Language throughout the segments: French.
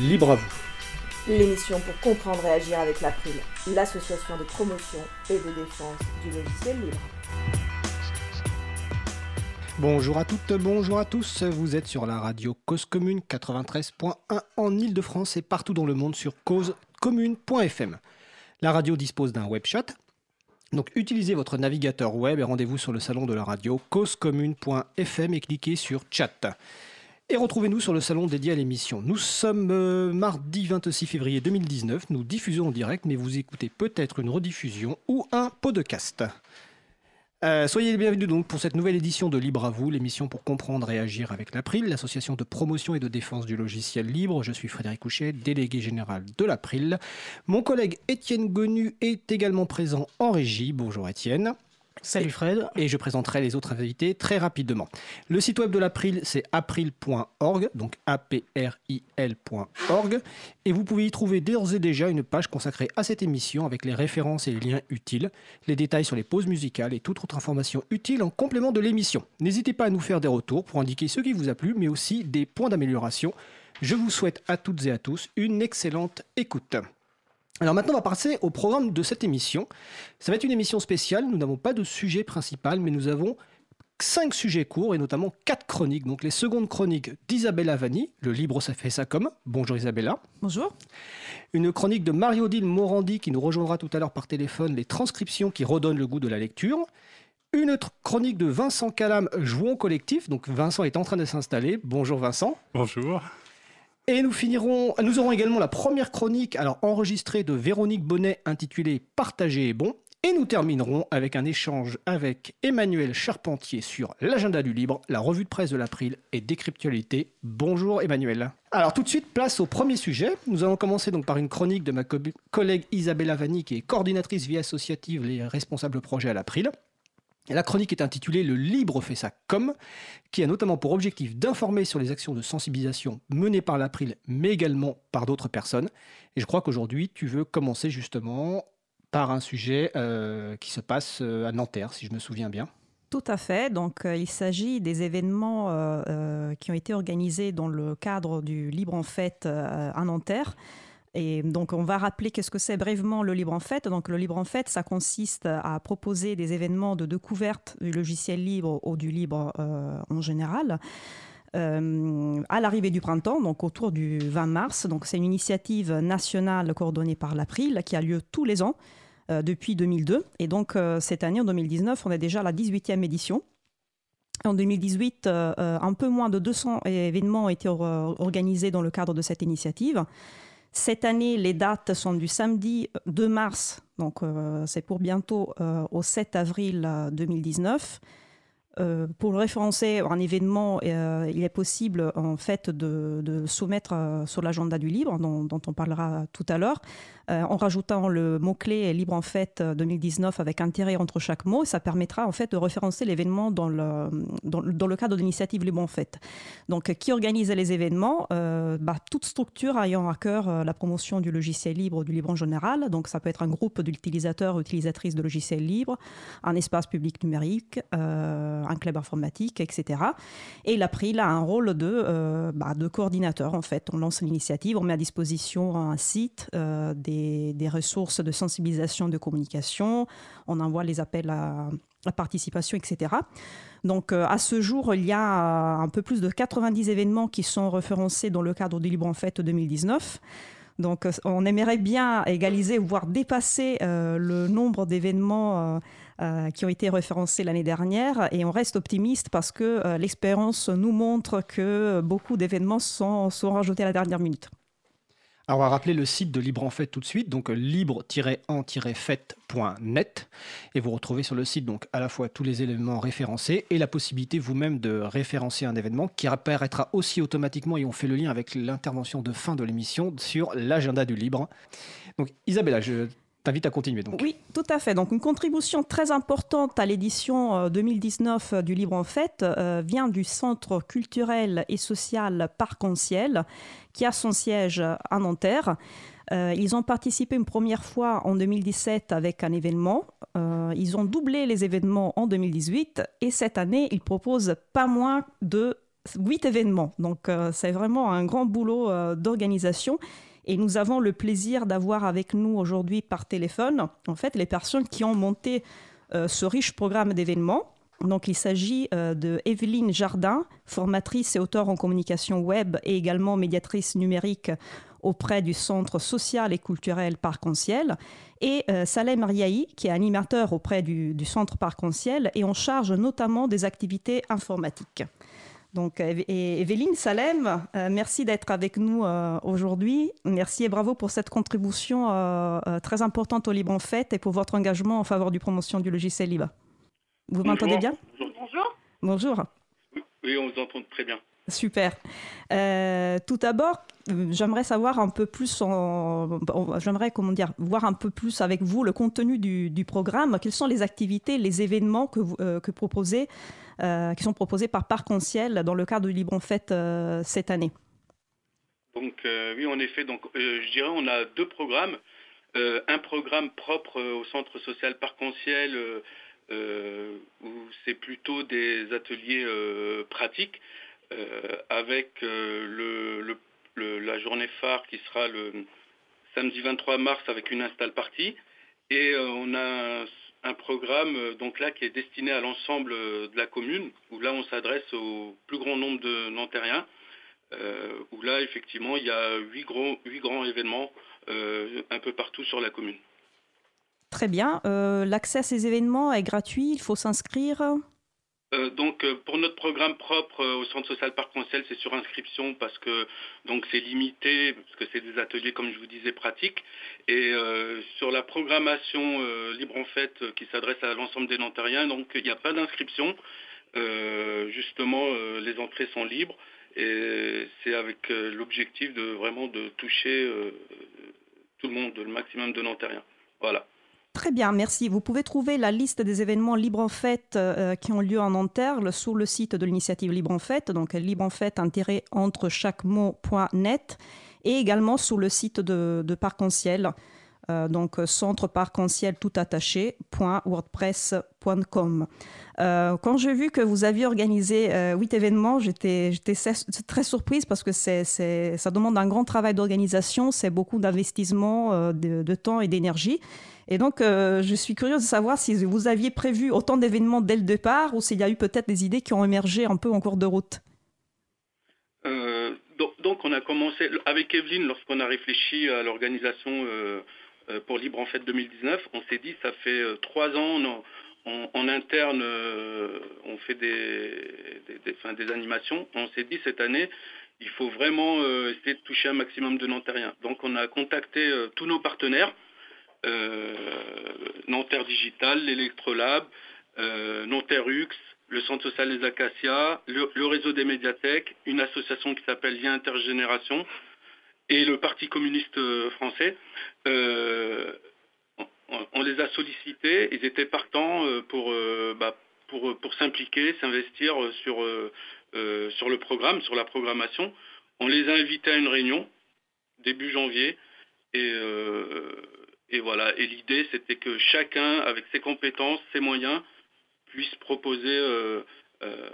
Libre à vous. L'émission pour comprendre et agir avec l'April, l'association de promotion et de défense du logiciel libre. Bonjour à toutes, bonjour à tous. Vous êtes sur la radio Cause Commune 93.1 en Ile-de-France et partout dans le monde sur causecommune.fm. La radio dispose d'un web chat. Donc utilisez votre navigateur web et rendez-vous sur le salon de la radio causecommune.fm et cliquez sur chat. Et retrouvez-nous sur le salon dédié à l'émission. Nous sommes euh, mardi 26 février 2019. Nous diffusons en direct, mais vous écoutez peut-être une rediffusion ou un podcast. Euh, soyez les bienvenus donc pour cette nouvelle édition de Libre à vous, l'émission pour comprendre et agir avec l'April, l'association de promotion et de défense du logiciel libre. Je suis Frédéric Couchet, délégué général de l'April. Mon collègue Étienne Gonu est également présent en régie. Bonjour Étienne. Salut Fred. Et je présenterai les autres invités très rapidement. Le site web de l'April, c'est april.org, donc A-P-R-I-L.org. Et vous pouvez y trouver d'ores et déjà une page consacrée à cette émission avec les références et les liens utiles, les détails sur les pauses musicales et toute autre information utile en complément de l'émission. N'hésitez pas à nous faire des retours pour indiquer ce qui vous a plu, mais aussi des points d'amélioration. Je vous souhaite à toutes et à tous une excellente écoute. Alors maintenant, on va passer au programme de cette émission. Ça va être une émission spéciale. Nous n'avons pas de sujet principal, mais nous avons cinq sujets courts et notamment quatre chroniques. Donc les secondes chroniques d'Isabella Vanni, le Libre ça fait ça comme. Bonjour Isabella. Bonjour. Une chronique de Mario-Odile Morandi qui nous rejoindra tout à l'heure par téléphone, les transcriptions qui redonnent le goût de la lecture. Une autre chronique de Vincent Calam, Jouons collectif. Donc Vincent est en train de s'installer. Bonjour Vincent. Bonjour. Et nous finirons, nous aurons également la première chronique, alors enregistrée de Véronique Bonnet, intitulée Partager est bon. Et nous terminerons avec un échange avec Emmanuel Charpentier sur l'agenda du libre, la revue de presse de l'April et Décryptualité. Bonjour Emmanuel. Alors tout de suite, place au premier sujet. Nous allons commencer donc par une chronique de ma collègue Isabelle Avani, qui est coordinatrice vie associative et responsable projet à l'April. La chronique est intitulée Le libre fait ça comme, qui a notamment pour objectif d'informer sur les actions de sensibilisation menées par l'April, mais également par d'autres personnes. Et je crois qu'aujourd'hui, tu veux commencer justement par un sujet euh, qui se passe euh, à Nanterre, si je me souviens bien. Tout à fait. Donc, euh, il s'agit des événements qui ont été organisés dans le cadre du Libre en Fête à Nanterre. Donc, on va rappeler qu'est-ce que c'est brièvement le Libre en Fête. Donc, le Libre en Fête, ça consiste à proposer des événements de découverte du logiciel libre ou du libre euh, en général. Euh, à l'arrivée du printemps, donc autour du 20 mars. Donc, c'est une initiative nationale coordonnée par l'April qui a lieu tous les ans euh, depuis 2002. Et donc, cette année, en 2019, on est déjà à la 18e édition. En 2018, un peu moins de 200 événements ont été organisés dans le cadre de cette initiative. Cette année, les dates sont du samedi 2 mars, donc euh, c'est pour bientôt, euh, au 7 avril 2019. Euh, pour référencer un événement, il est possible en fait de, soumettre sur l'agenda du libre, dont, on parlera tout à l'heure, en rajoutant le mot-clé Libre en fête 2019 avec intérêt entre chaque mot. Ça permettra en fait de référencer l'événement dans le, dans, le cadre de l'initiative Libre en fête. Donc, qui organise les événements? Euh, bah, Toute structure ayant à cœur euh, la promotion du logiciel libre, du libre en général. Donc, ça peut être un groupe d'utilisateurs, utilisatrices de logiciels libres, un espace public numérique, un club informatique, etc. Et l'April a un rôle de, bah, de coordinateur en fait. On lance l'initiative, on met à disposition un site, des des, ressources de sensibilisation, de communication, on envoie les appels à, participation, etc. Donc euh, à ce jour, il y a euh, un peu plus de 90 événements qui sont référencés dans le cadre du Libre en Fête 2019. Donc euh, on aimerait bien égaliser, voire dépasser le nombre d'événements qui ont été référencés l'année dernière. Et on reste optimiste parce que l'expérience nous montre que beaucoup d'événements sont rajoutés à la dernière minute. Alors, on va rappeler le site de Libre en Fête tout de suite, donc libre-en-fête.net. Et vous retrouvez sur le site donc à la fois tous les éléments référencés et la possibilité vous-même de référencer un événement qui apparaîtra aussi automatiquement, et on fait le lien avec l'intervention de fin de l'émission, sur l'agenda du Libre. Donc, Isabella, je t'invite à continuer. Oui, tout à fait. Donc une contribution très importante à l'édition 2019 euh, euh, du Livre en Fête euh, vient du Centre culturel et social Parc en Ciel, qui a son siège à Nanterre. ils ont participé une première fois en 2017 avec un événement. ils ont doublé les événements en 2018 et cette année, ils proposent pas moins de huit événements. Donc c'est vraiment un grand boulot d'organisation. Et nous avons le plaisir d'avoir avec nous aujourd'hui par téléphone, en fait, les personnes qui ont monté ce riche programme d'événements. Donc, il s'agit de Evelyne Jardin, formatrice et auteure en communication web et également médiatrice numérique auprès du Centre social et culturel Parc-en-Ciel, et euh, Salem Riahi, qui est animateur auprès du, Centre Parc-en-Ciel et en charge notamment des activités informatiques. Donc, Evelyne Salem, euh, merci d'être avec nous euh, aujourd'hui. Merci et bravo pour cette contribution très importante au Libre en Fête et pour votre engagement en faveur du promotion du logiciel libre. Vous m'entendez bien Bonjour. Bonjour. Oui, on vous entend très bien. Super. tout d'abord, j'aimerais savoir un peu plus, j'aimerais comment dire, voir un peu plus avec vous le contenu du, programme. Quelles sont les activités, les événements que vous euh, que proposez, euh, qui sont proposés par Parc en Ciel dans le cadre du Libre en Fête euh, cette année? Donc oui, en effet, donc je dirais on a deux programmes. un programme propre au centre social Parc en Ciel où c'est plutôt des ateliers pratiques. avec le, le, la journée phare qui sera le samedi 23 mars avec une install partie. Et euh, on a un, programme euh, donc là qui est destiné à l'ensemble de la commune, où là on s'adresse au plus grand nombre de Nantériens, euh, où là effectivement il y a huit grands événements un peu partout sur la commune. Très bien. L'accès à ces événements est gratuit, il faut s'inscrire. Euh, donc euh, pour notre programme propre euh, au centre social Parc Ciel, c'est sur inscription parce que donc c'est limité parce que c'est des ateliers comme je vous disais pratiques. Et sur la programmation libre en fait qui s'adresse à l'ensemble des Nantériens donc il n'y a pas d'inscription. Justement les entrées sont libres et c'est avec l'objectif de vraiment de toucher tout le monde le maximum de Nantériens voilà Très bien, merci. Vous pouvez trouver la liste des événements Libre en Fête euh, qui ont lieu en Nanterre sur le site de l'initiative Libre en Fête, donc libre en fête entre chaque mot.net, et également sur le site de, Parc en Ciel, euh, donc centre parc en ciel tout attaché.wordpress.com. Euh, quand j'ai vu que vous aviez organisé huit événements, j'étais très surprise parce que ça demande un grand travail d'organisation, c'est beaucoup d'investissement de, temps et d'énergie. Et donc, euh, je suis curieuse de savoir si vous aviez prévu autant d'événements dès le départ ou s'il y a eu peut-être des idées qui ont émergé un peu en cours de route. Euh, donc, on a commencé avec Evelyne lorsqu'on a réfléchi à l'organisation euh, pour Libre en Fête 2019. On s'est dit, ça fait trois ans, en interne, on fait des, des, animations. On s'est dit, cette année, il faut vraiment essayer de toucher un maximum de Nantériens. Donc, on a contacté tous nos partenaires Nanterre Digital, l'Electrolab, euh, Nanterre-UX, le Centre social des Acacias, le, réseau des médiathèques, une association qui s'appelle Lien Intergénération et le Parti communiste euh, français. on, les a sollicités, ils étaient partants pour, bah, pour, pour s'impliquer, s'investir sur, sur le programme, sur la programmation. On les a invités à une réunion début janvier et et voilà. Et l'idée, c'était que chacun, avec ses compétences, ses moyens, puisse proposer euh, euh,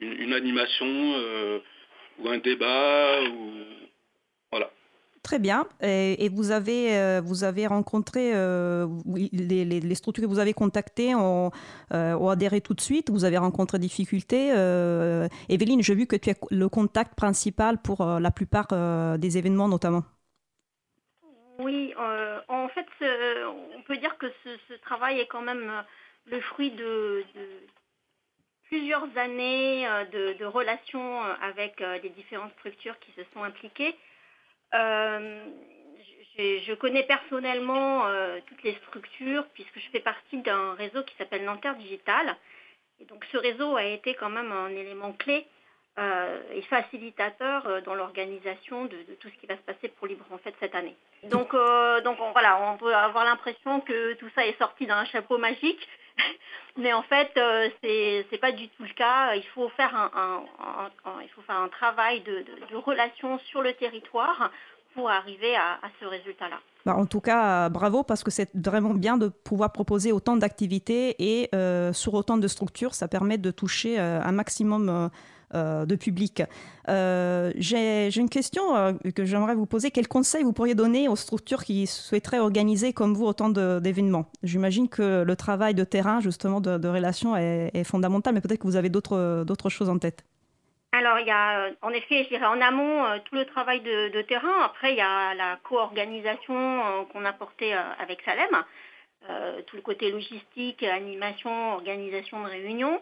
une, animation euh, ou un débat ou voilà. Très bien. Et, vous avez vous avez rencontré les, structures que vous avez contactées ont, adhéré tout de suite. Vous avez rencontré des difficultés. Evelyne, j'ai vu que tu es le contact principal pour la plupart des événements, notamment. Oui, euh, en fait, on peut dire que ce, travail est quand même euh, le fruit de, plusieurs années euh, de, relations avec les différentes structures qui se sont impliquées. je, connais personnellement toutes les structures puisque je fais partie d'un réseau qui s'appelle Nanterre Digital. Et donc ce réseau a été quand même un élément clé euh, et facilitateur euh, dans l'organisation de, tout ce qui va se passer pour Libre en fait cette année. Donc, euh, donc on, voilà, on peut avoir l'impression que tout ça est sorti d'un chapeau magique, mais en fait c'est c'est pas du tout le cas. Il faut faire un, il faut faire un travail de, de, relation sur le territoire pour arriver à, ce résultat-là. Bah, en tout cas, bravo parce que c'est vraiment bien de pouvoir proposer autant d'activités et sur autant de structures. Ça permet de toucher un maximum de public. J'ai une question que j'aimerais vous poser. Quel conseil vous pourriez donner aux structures qui souhaiteraient organiser comme vous autant d'événements? J'imagine que le travail de terrain, justement, de, de relations est, fondamental, mais peut-être que vous avez d'autres choses en tête. Alors, il y a euh, en effet, je dirais en amont, euh, tout le travail de, terrain. Après, il y a la co-organisation euh, qu'on a portée avec Salem, tout le côté logistique, animation, organisation de réunions.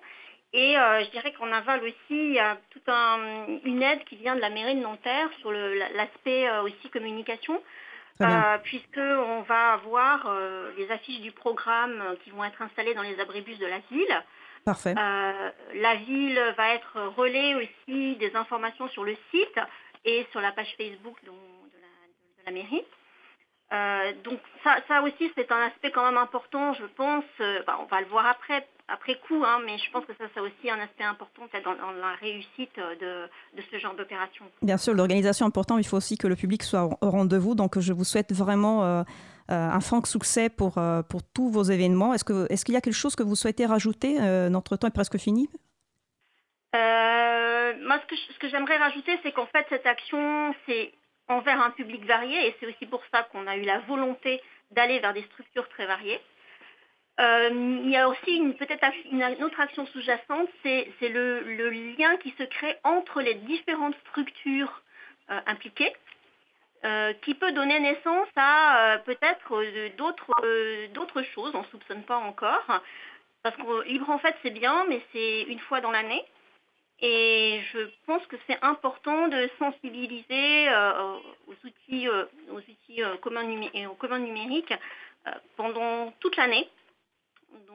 Et je dirais qu'en aval aussi, il y a toute une aide qui vient de la mairie de Nanterre sur l'aspect aussi communication. puisqu'on va avoir les affiches du programme qui vont être installées dans les abribus de la ville. Parfait. Euh, la ville va être relais aussi des informations sur le site et sur la page Facebook de, la, mairie. Euh, donc ça, aussi c'est un aspect quand même important, je pense. Euh, bah, on va le voir après, après coup, hein, mais je pense que ça c'est aussi un aspect important dans, dans la réussite de, de ce genre d'opération. Bien sûr, l'organisation est importante, il faut aussi que le public soit au rendez-vous. Donc je vous souhaite vraiment euh, un franc succès pour, euh, pour tous vos événements. Est-ce qu'il est qu'il y a quelque chose que vous souhaitez rajouter euh, Notre temps est presque fini? moi, ce que, ce que j'aimerais rajouter, c'est qu'en fait, cette action, c'est envers un public varié et c'est aussi pour ça qu'on a eu la volonté d'aller vers des structures très variées. il y a aussi peut-être une, autre action sous-jacente, c'est le, lien qui se crée entre les différentes structures impliquées. Euh, qui peut donner naissance à euh, peut-être euh, d'autres choses, on ne soupçonne pas encore. Parce que libre en fait c'est bien, mais c'est une fois dans l'année. Et je pense que c'est important de sensibiliser aux outils, aux outils communs, numériques pendant toute l'année.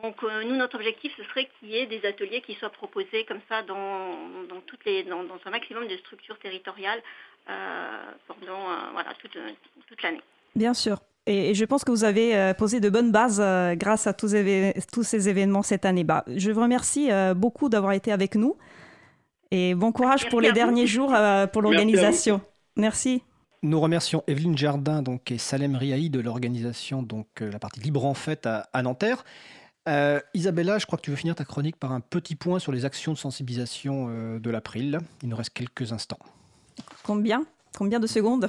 Donc nous, notre objectif, ce serait qu'il y ait des ateliers qui soient proposés comme ça dans, un maximum de structures territoriales euh, pendant euh, voilà, toute, toute l'année. Bien sûr. Et, je pense que vous avez euh, posé de bonnes bases grâce à tous, tous, ces événements cette année. Bah, je vous remercie beaucoup d'avoir été avec nous et bon courage pour les derniers jours pour l'organisation. Merci, Nous remercions Evelyne Jardin donc, et Salem Riahi de l'organisation, donc la partie libre en fête à, à Nanterre. Isabella, je crois que tu veux finir ta chronique par un petit point sur les actions de sensibilisation de l'April. Il nous reste quelques instants. Combien? Combien de secondes?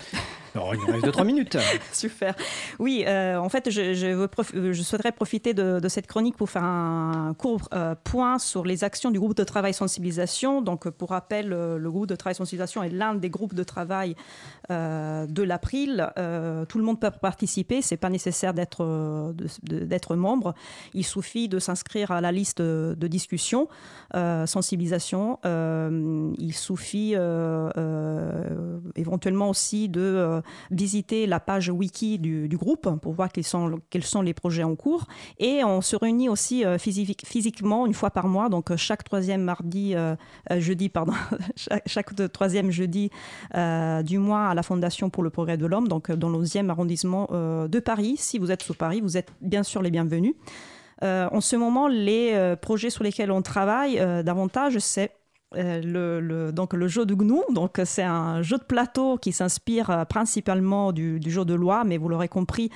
Il nous reste 2-3 minutes. Super. Oui, euh, en fait, je, je, souhaiterais profiter de, cette chronique pour faire un court euh, point sur les actions du groupe de travail sensibilisation. Donc, pour rappel, euh, le groupe de travail sensibilisation est l'un des groupes de travail de l'April. tout le monde peut participer. C'est pas nécessaire d'être d'être membre. Il suffit de s'inscrire à la liste de discussion, sensibilisation. il suffit éventuellement aussi de visiter la page wiki du, groupe pour voir quels sont, les projets en cours. Et on se réunit aussi euh, physiquement une fois par mois, donc euh, chaque troisième mardi, euh, jeudi, pardon, chaque, troisième jeudi du mois à la Fondation pour le progrès de l'homme, donc dans le 11e arrondissement de Paris. Si vous êtes sous Paris, vous êtes bien sûr les bienvenus. en ce moment, les projets sur lesquels on travaille davantage, c'est euh, le, donc le jeu de GNU. Donc c'est un jeu de plateau qui s'inspire euh, principalement du, jeu de loi, mais vous l'aurez compris,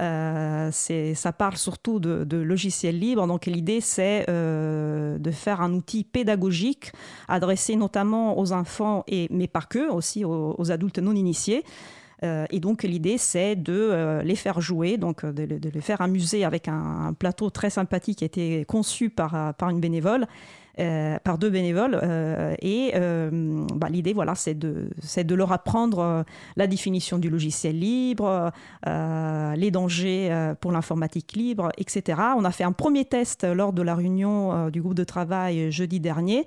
euh, ça parle surtout de, logiciels libres. Donc l'idée, c'est de faire un outil pédagogique adressé notamment aux enfants, et, mais pas que, aussi aux, adultes non initiés. et donc l'idée, c'est de les faire jouer, donc de, les faire amuser avec un, plateau très sympathique qui a été conçu par, une bénévole par deux bénévoles. Euh, et euh, bah, l'idée, voilà, c'est de, de leur apprendre la définition du logiciel libre, les dangers pour l'informatique libre, etc. On a fait un premier test lors de la réunion du groupe de travail jeudi dernier.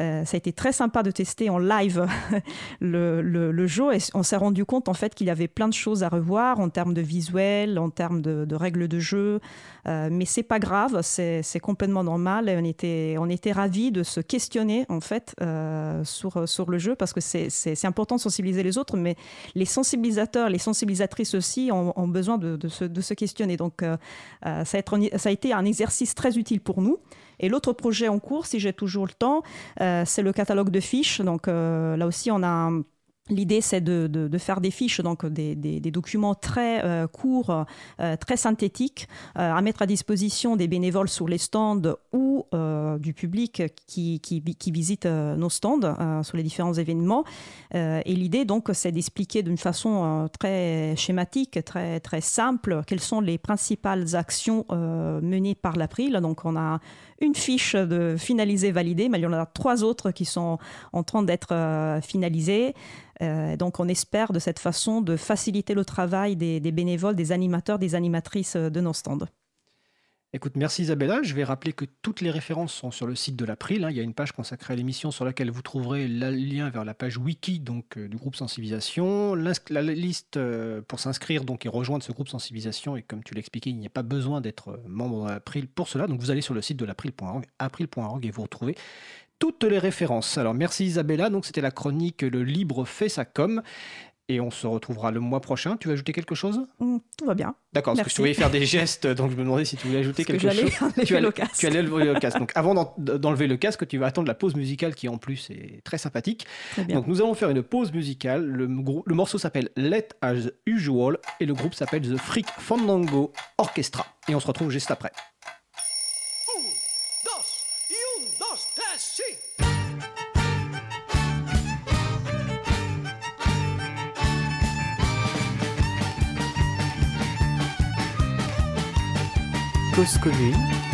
Euh, ça a été très sympa de tester en live le, jeu et on s'est rendu compte en fait qu'il y avait plein de choses à revoir en termes de visuel, en termes de, règles de jeu. Euh, mais c'est pas grave, c'est complètement normal. Et on était, on était ravis de se questionner en fait euh, sur, sur le jeu parce que c'est important de sensibiliser les autres, mais les sensibilisateurs, les sensibilisatrices aussi ont, besoin de, se, de, se, questionner. Donc ça a, ça a été un exercice très utile pour nous. Et l'autre projet en cours, si j'ai toujours le temps, euh, c'est le catalogue de fiches. Donc euh, là aussi, on a L'idée, c'est de, faire des fiches, donc des, documents très euh, courts, euh, très synthétiques, euh, à mettre à disposition des bénévoles sur les stands ou du public qui, qui, visite nos stands sur les différents événements. et l'idée, donc, c'est d'expliquer d'une façon très schématique, très, très simple, quelles sont les principales actions menées par l'April. Donc, on a une fiche de finalisée validée, mais il y en a trois autres qui sont en train d'être finalisées. Euh, donc on espère de cette façon de faciliter le travail des, bénévoles, des animateurs, des animatrices euh, de nos stands. Écoute, merci Isabella. Je vais rappeler que toutes les références sont sur le site de l'April. Hein. Il y a une page consacrée à l'émission sur laquelle vous trouverez le lien vers la page wiki donc, euh, du groupe sensibilisation. La liste pour s'inscrire donc, et rejoindre ce groupe sensibilisation. Et comme tu l'expliquais, il n'y a pas besoin d'être membre de l'April pour cela. Donc vous allez sur le site de l'April.org april.org et vous retrouvez toutes les références. Alors merci Isabella, donc c'était la chronique Le Libre fait sa com. Et on se retrouvera le mois prochain. Tu veux ajouter quelque chose? Mm, Tout va bien. D'accord, parce que tu voulais faire des gestes, donc je me demandais si tu voulais ajouter quelque chose. tu allais le casque. Tu allais lever le casque. Donc avant d'enlever le casque, tu vas attendre la pause musicale qui en plus est très sympathique. Donc nous allons faire une pause musicale. Le, le morceau s'appelle Let As Usual et le groupe s'appelle The Freak Fandango Orchestra. Et on se retrouve juste après. Cause commune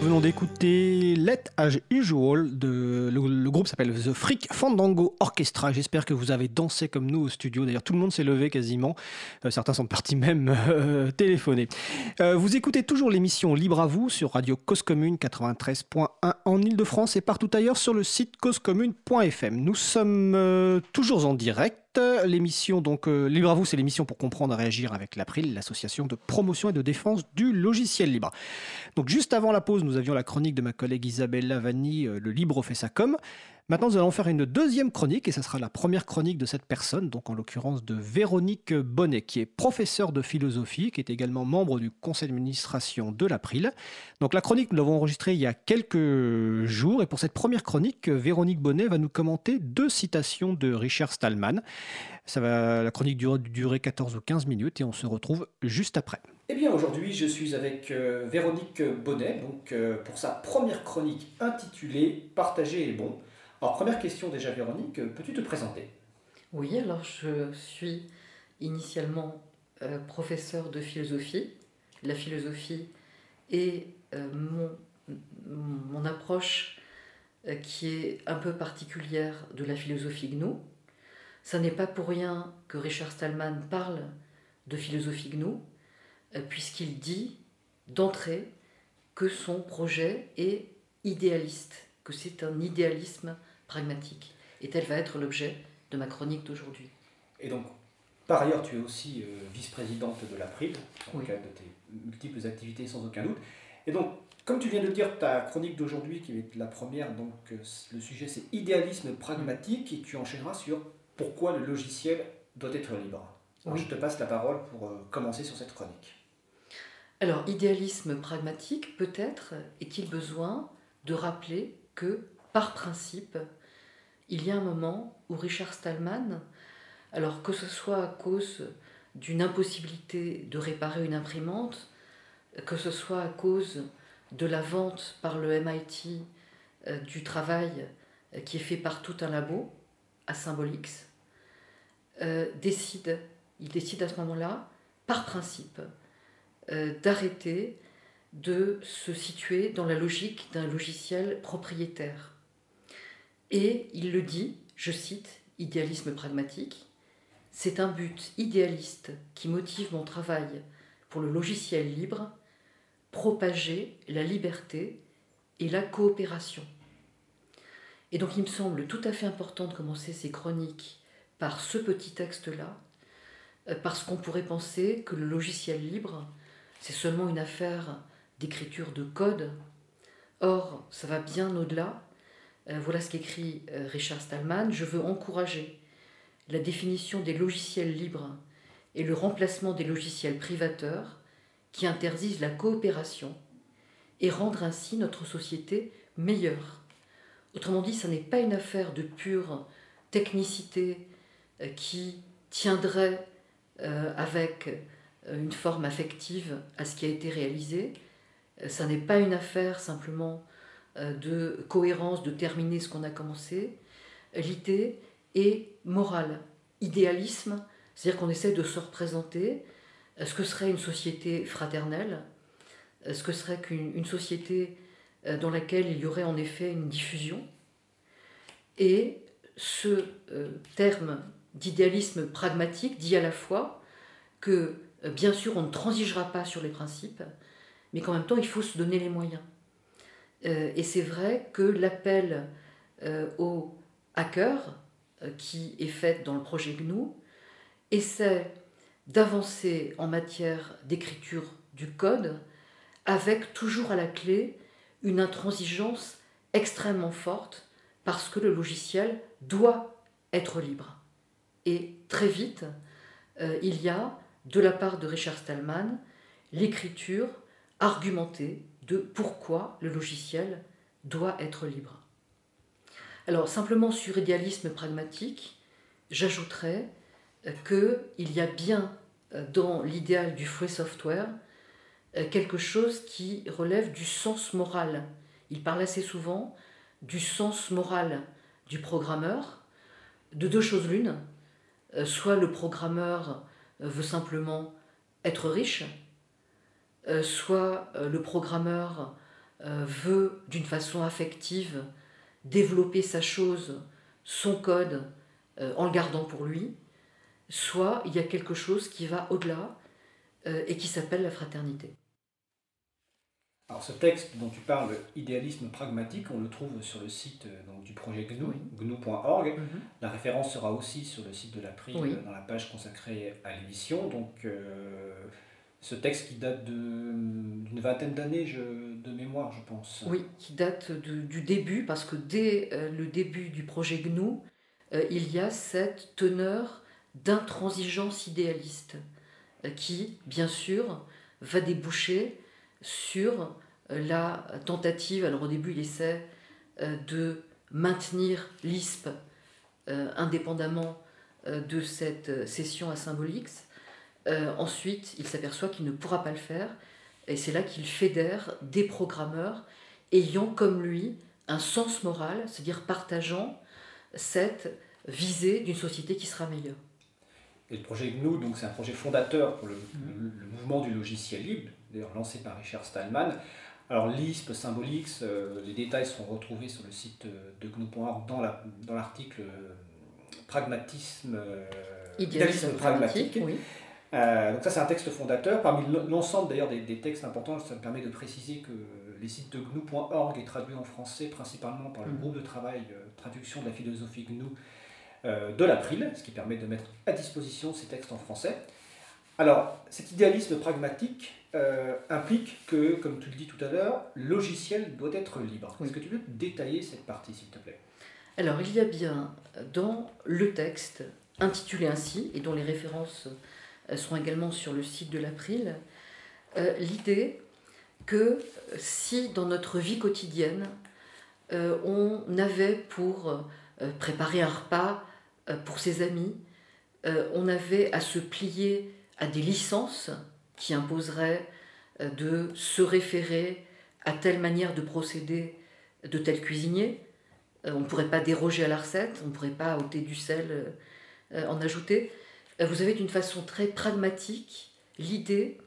venons d'écouter Let As Usual. De, le, groupe s'appelle The Freak Fandango Orchestra. J'espère que vous avez dansé comme nous au studio. D'ailleurs, tout le monde s'est levé quasiment. Euh, certains sont partis même euh, téléphoner. Euh, vous écoutez toujours l'émission Libre à vous sur Radio Cause Commune 93.1 en Ile-de-France et partout ailleurs sur le site causecommune.fm. Nous sommes toujours en direct l'émission, donc euh, Libre à vous, c'est l'émission pour comprendre et réagir avec l'April, l'association de promotion et de défense du logiciel libre. Donc juste avant la pause, nous avions la chronique de ma collègue Isabelle Lavani, euh, Le Libre fait sa com. Maintenant, nous allons faire une deuxième chronique, et ce sera la première chronique de cette personne, donc en l'occurrence de Véronique Bonnet, qui est professeure de philosophie, qui est également membre du conseil d'administration de l'April. Donc la chronique, nous l'avons enregistrée il y a quelques jours, et pour cette première chronique, Véronique Bonnet va nous commenter deux citations de Richard Stallman. La chronique dure, durer 14 ou 15 minutes, et on se retrouve juste après. Eh bien, aujourd'hui, je suis avec euh, Véronique Bonnet, donc euh, pour sa première chronique intitulée Partager est bon. Alors, première question déjà, Véronique, peux-tu te présenter? Oui, alors je suis initialement euh, professeur de philosophie. La philosophie est euh, mon, mon, approche euh, qui est un peu particulière de la philosophie GNU. Ça n'est pas pour rien que Richard Stallman parle de philosophie GNU, puisqu'il dit d'entrée que son projet est idéaliste, que c'est un idéalisme pragmatique. Et tel va être l'objet de ma chronique d'aujourd'hui. Et donc, par ailleurs, tu es aussi euh, vice-présidente de l'April, dans le cadre de tes multiples activités sans aucun doute. Et donc, comme tu viens de le dire, ta chronique d'aujourd'hui, qui est la première, donc euh, le sujet c'est idéalisme pragmatique, et tu enchaîneras sur pourquoi le logiciel doit être libre. oui. Je te passe la parole pour euh, commencer sur cette chronique. Alors, idéalisme pragmatique, peut-être est-il besoin de rappeler que, par principe, il y a un moment où Richard Stallman, alors que ce soit à cause d'une impossibilité de réparer une imprimante, que ce soit à cause de la vente par le MIT euh, du travail euh, qui est fait par tout un labo à Symbolix, euh, décide, il décide à ce moment-là, par principe, d'arrêter de se situer dans la logique d'un logiciel propriétaire. Et il le dit, je cite, idéalisme pragmatique, c'est un but idéaliste qui motive mon travail pour le logiciel libre, propager la liberté et la coopération. Et donc il me semble tout à fait important de commencer ces chroniques par ce petit texte-là, euh, parce qu'on pourrait penser que le logiciel libre, c'est seulement une affaire d'écriture de code. Or, ça va bien au-delà, voilà ce qu'écrit euh, Richard Stallman. Je veux encourager la définition des logiciels libres et le remplacement des logiciels privateurs qui interdisent la coopération et rendre ainsi notre société meilleure. Autrement dit, ce n'est pas une affaire de pure technicité euh, qui tiendrait avec une forme affective à ce qui a été réalisé. Ce n'est pas une affaire simplement euh, de cohérence, de terminer ce qu'on a commencé. L'idée est morale. Idéalisme, c'est-à-dire qu'on essaie de se représenter ce que serait une société fraternelle, ce que serait qu'une société euh, dans laquelle il y aurait en effet une diffusion. Et ce euh, terme d'idéalisme pragmatique dit à la fois que, bien sûr, on ne transigera pas sur les principes, mais qu'en même temps, il faut se donner les moyens. Euh, et c'est vrai que l'appel euh, aux hackers, euh, qui est fait dans le projet GNU, essaie d'avancer en matière d'écriture du code avec toujours à la clé une intransigeance extrêmement forte parce que le logiciel doit être libre. Et très vite, il y a, de la part de Richard Stallman, l'écriture argumentée de pourquoi le logiciel doit être libre. Alors simplement sur idéalisme pragmatique, j'ajouterais euh, qu'il y a bien euh, dans l'idéal du free software euh, quelque chose qui relève du sens moral. Il parle assez souvent du sens moral du programmeur, de deux choses l'une, soit le programmeur veut simplement être riche, soit euh, le programmeur veut d'une façon affective développer sa chose, son code, en le gardant pour lui, soit il y a quelque chose qui va au-delà et qui s'appelle la fraternité. Alors ce texte dont tu parles, idéalisme pragmatique, on le trouve sur le site euh, du projet GNU, gnu.org. Mhm. La référence sera aussi sur le site de l'April euh, dans la page consacrée à l'édition. Donc euh, ce texte qui date d'une vingtaine d'années de mémoire, je pense. Oui, qui date du début, parce que dès le début du projet GNU, il y a cette teneur d'intransigeance idéaliste qui, bien sûr, va déboucher sur euh, la tentative, alors au début il essaie euh, de maintenir l'ISP euh, indépendamment de cette session à Symbolix. Ensuite, il s'aperçoit qu'il ne pourra pas le faire, et c'est là qu'il fédère des programmeurs ayant comme lui un sens moral, c'est-à-dire partageant cette visée d'une société qui sera meilleure. Et le projet GNU, donc c'est un projet fondateur pour le, le mouvement du logiciel libre, d'ailleurs lancé par Richard Stallman. Alors l'ISP, Symbolix, euh, les détails seront retrouvés sur le site de GNU.org dans l'article la, dans euh, Pragmatisme, euh, idéalisme pragmatique. Donc ça c'est un texte fondateur. Parmi l'ensemble d'ailleurs des, des, textes importants, ça me permet de préciser que les sites de GNU.org est traduit en français principalement par le mm. groupe de travail traduction de la philosophie GNU de l'April, ce qui permet de mettre à disposition ces textes en français. Alors, cet idéalisme pragmatique euh, implique que, comme tu le dis tout à l'heure, le logiciel doit être libre. Est-ce que tu peux détailler cette partie, s'il te plaît? Alors, il y a bien dans le texte, intitulé ainsi, et dont les références euh, sont également sur le site de l'April, euh, l'idée que si dans notre vie quotidienne, on avait pour préparer un repas pour ses amis, on avait à se plier à des licences qui imposeraient euh, de se référer à telle manière de procéder de tel cuisinier. Euh, on ne pourrait pas déroger à la recette, on ne pourrait pas ôter du sel euh, en ajouter. Vous avez d'une façon très pragmatique l'idée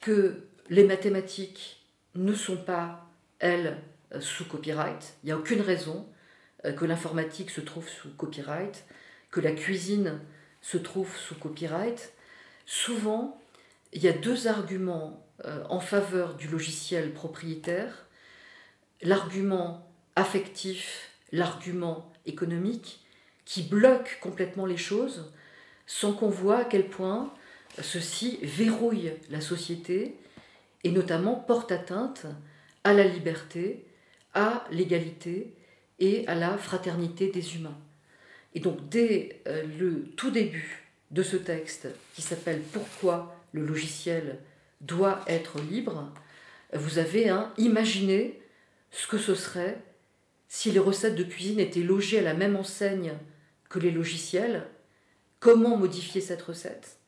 que les mathématiques ne sont pas, elles, sous copyright. Il n'y a aucune raison que l'informatique se trouve sous copyright, que la cuisine se trouve sous copyright, souvent, il y a deux arguments euh, en faveur du logiciel propriétaire. L'argument affectif, l'argument économique, qui bloque complètement les choses sans qu'on voit à quel point ceci verrouille la société et notamment porte atteinte à la liberté, à l'égalité et à la fraternité des humains. Et donc dès euh, le tout début de ce texte qui s'appelle Pourquoi le logiciel doit être libre, vous avez un imaginer ce que ce serait si les recettes de cuisine étaient logées à la même enseigne que les logiciels, comment modifier cette recette.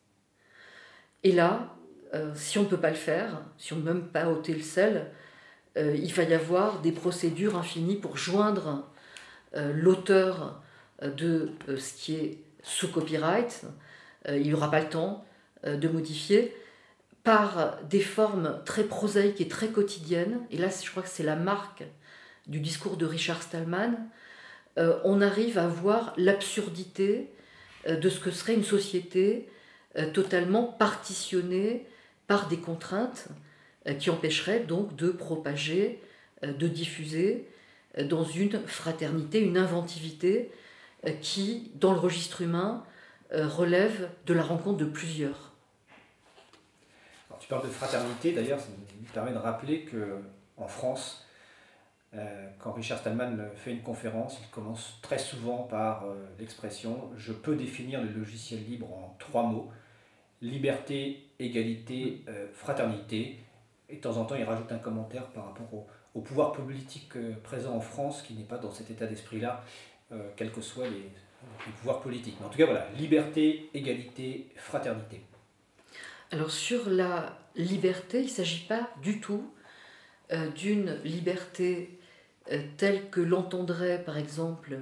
Et là, euh, si on ne peut pas le faire, si on ne peut même pas ôter le sel, euh, il va y avoir des procédures infinies pour joindre euh, l'auteur de ce qui est sous copyright, il n'y aura pas le temps de modifier, par des formes très prosaïques et très quotidiennes, et là je crois que c'est la marque du discours de Richard Stallman, on arrive à voir l'absurdité de ce que serait une société totalement partitionnée par des contraintes qui empêcheraient donc de propager, de diffuser dans une fraternité, une inventivité qui, dans le registre humain, euh, relève de la rencontre de plusieurs. tu parles de fraternité, d'ailleurs, ça me permet de rappeler que en France, euh, quand Richard Stallman fait une conférence, il commence très souvent par euh, l'expression Je peux définir le logiciel libre en trois mots liberté, égalité, fraternité. Et de temps en temps, il rajoute un commentaire par rapport au pouvoir politique présent en France qui n'est pas dans cet état d'esprit-là, quels que soient les le pouvoir politique. Mais en tout cas, voilà, liberté, égalité, fraternité. Alors sur la liberté, il ne s'agit pas du tout euh, d'une liberté euh, telle que l'entendrait par exemple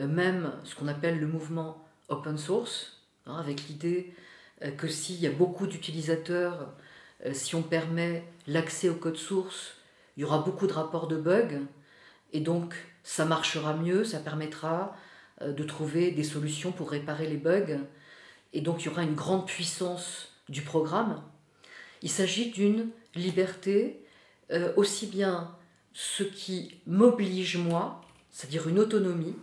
euh, même ce qu'on appelle le mouvement open source, hein, avec l'idée que s'il y a beaucoup d'utilisateurs, si on permet l'accès au code source, il y aura beaucoup de rapports de bugs, et donc ça marchera mieux, ça permettra euh, de trouver des solutions pour réparer les bugs, et donc il y aura une grande puissance du programme. Il s'agit d'une liberté, euh, aussi bien ce qui m'oblige moi, c'est-à-dire une autonomie,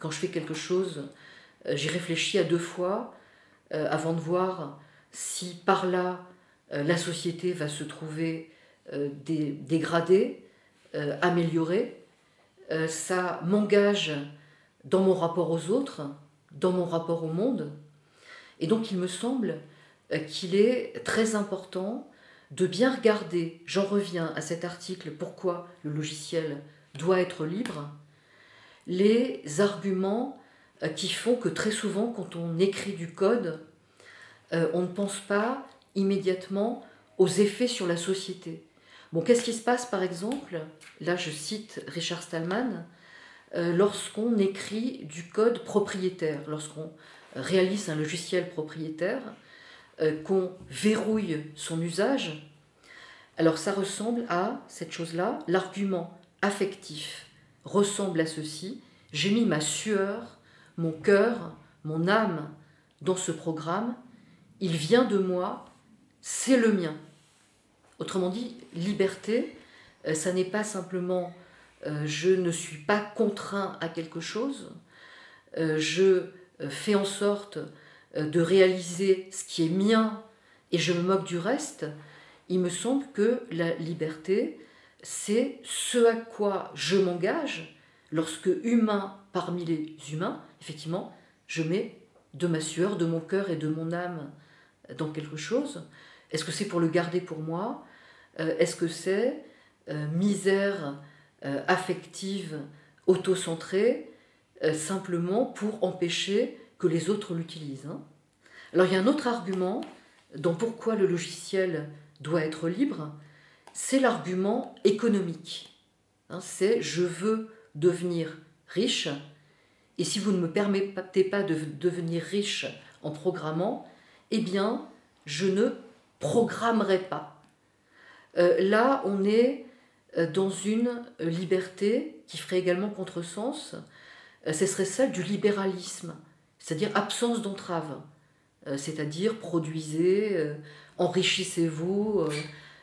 quand je fais quelque chose, euh, j'y réfléchis à deux fois avant de voir si par là la société va se trouver dégradée, améliorée. ça m'engage dans mon rapport aux autres, dans mon rapport au monde. Et donc il me semble euh, qu'il est très important de bien regarder, j'en reviens à cet article, pourquoi le logiciel doit être libre, les arguments euh, qui font que très souvent quand on écrit du code, euh, on ne pense pas immédiatement aux effets sur la société. Bon, qu'est-ce qui se passe par exemple? Là, je cite Richard Stallman euh, lorsqu'on écrit du code propriétaire, lorsqu'on réalise un logiciel propriétaire, qu'on verrouille son usage. Alors ça ressemble à cette chose-là, l'argument affectif ressemble à ceci. J'ai mis ma sueur, mon cœur, mon âme dans ce programme. Il vient de moi, c'est le mien. Autrement dit, liberté, euh, ça n'est pas simplement euh, je ne suis pas contraint à quelque chose, euh, je euh, fais en sorte de réaliser ce qui est mien et je me moque du reste, il me semble que la liberté, c'est ce à quoi je m'engage lorsque humain parmi les humains, effectivement, je mets de ma sueur, de mon cœur et de mon âme dans quelque chose. Est-ce que c'est pour le garder pour moi? Est-ce que c'est misère euh, affective, auto-centrée, euh, simplement pour empêcher que les autres l'utilisent. Hein. Alors il y a un autre argument dans pourquoi le logiciel doit être libre, c'est l'argument économique. Hein. c'est je veux devenir riche, et si vous ne me permettez pas de devenir riche en programmant, eh bien, je ne programmerai pas. Euh, là, on est euh, dans une liberté qui ferait également contresens, euh, ce serait celle du libéralisme, c'est-à-dire absence d'entrave, c'est-à-dire produisez, enrichissez-vous,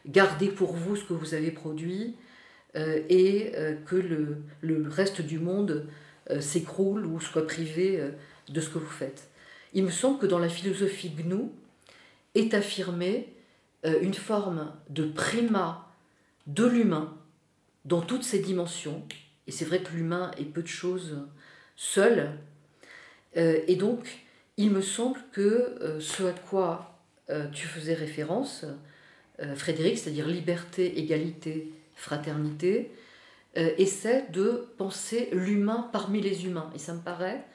gardez pour vous ce que vous avez produit et que le, le, reste du monde s'écroule ou soit privé de ce que vous faites. Il me semble que dans la philosophie GNU est affirmée une forme de primat de l'humain dans toutes ses dimensions. Et c'est vrai que l'humain est peu de choses seul. Euh, et donc, il me semble que euh, ce à quoi euh, tu faisais référence, Frédéric, c'est-à-dire liberté, égalité, fraternité, essaie de penser l'humain parmi les humains. Et ça me paraît,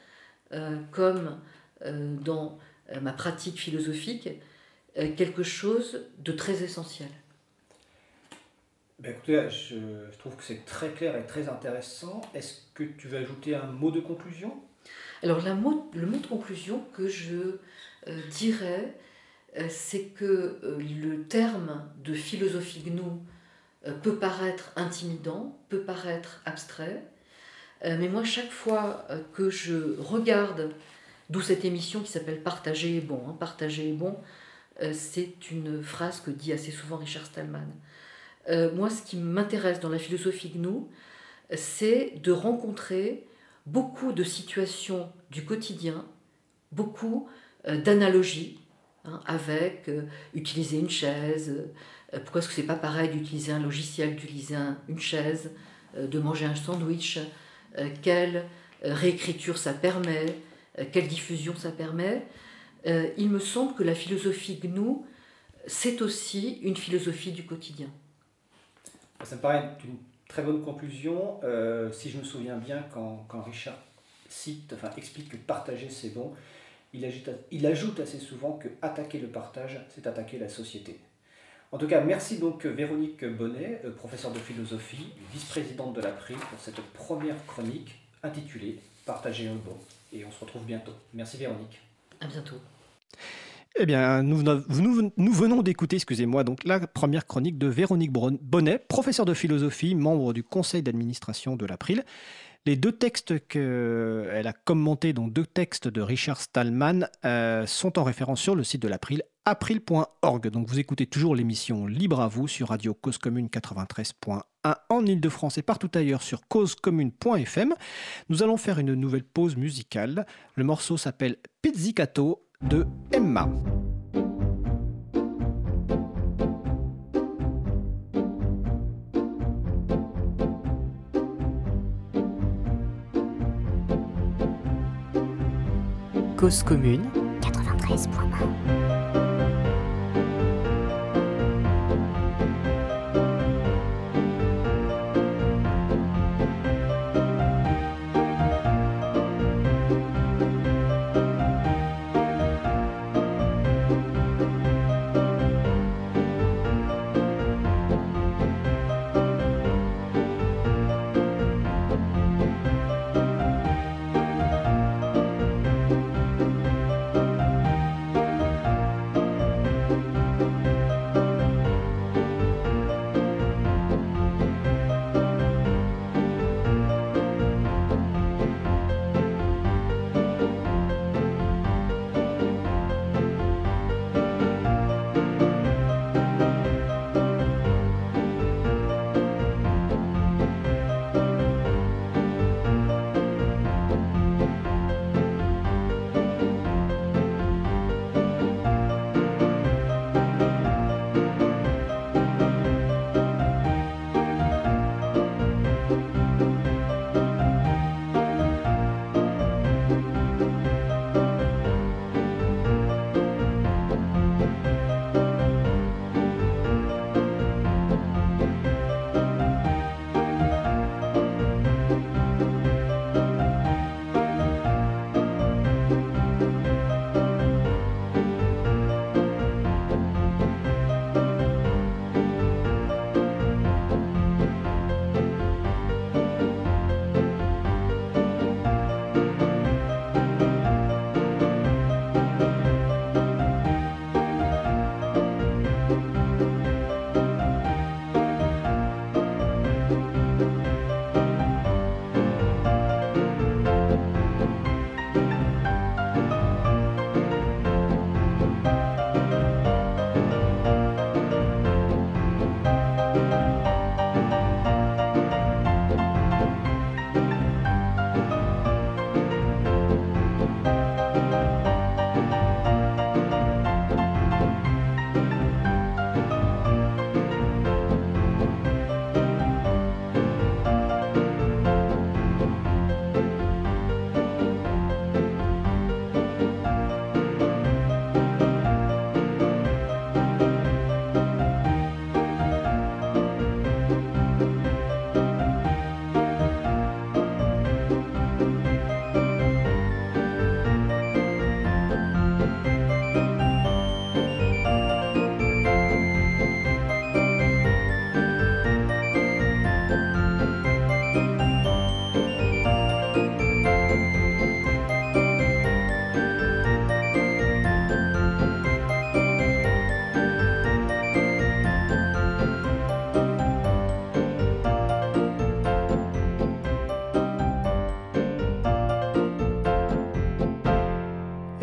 comme dans ma pratique philosophique, quelque chose de très essentiel. Ben écoutez, je, trouve que c'est très clair et très intéressant. Est-ce que tu veux ajouter un mot de conclusion? Alors le mot de conclusion que je euh, dirais, euh, c'est que euh, le terme de philosophie GNU peut paraître intimidant, peut paraître abstrait, mais moi chaque fois que je regarde, d'où cette émission qui s'appelle Partager est bon, hein, Partager est bon, c'est une phrase que dit assez souvent Richard Stallman. Moi, ce qui m'intéresse dans la philosophie GNU, c'est de rencontrer beaucoup de situations du quotidien, beaucoup euh, d'analogies hein, avec euh, utiliser une chaise, pourquoi est-ce que c'est pas pareil d'utiliser un logiciel, d'utiliser une chaise, de manger un sandwich, quelle réécriture ça permet, quelle diffusion ça permet. il me semble que la philosophie GNU, c'est aussi une philosophie du quotidien. Ça me paraît très bonne conclusion. Euh, si je me souviens bien, quand, Richard cite, enfin, explique que partager c'est bon, il, il ajoute assez souvent que attaquer le partage, c'est attaquer la société. En tout cas, merci donc Véronique Bonnet, euh, professeure de philosophie, vice-présidente de l'April, pour cette première chronique intitulée Partager un bon. Et on se retrouve bientôt. Merci Véronique. À bientôt. Eh bien, nous, venons d'écouter, excusez-moi, donc la première chronique de Véronique Bonnet, professeure de philosophie, membre du conseil d'administration de l'April. Les deux textes qu'elle a commentés, donc deux textes de Richard Stallman, euh, sont en référence sur le site de l'April, april.org. Donc vous écoutez toujours l'émission Libre à vous sur Radio Cause Commune 93.1 en Ile-de-France et partout ailleurs sur causecommune.fm. Nous allons faire une nouvelle pause musicale. Le morceau s'appelle Pizzicato de Emma. Cause commune 93.1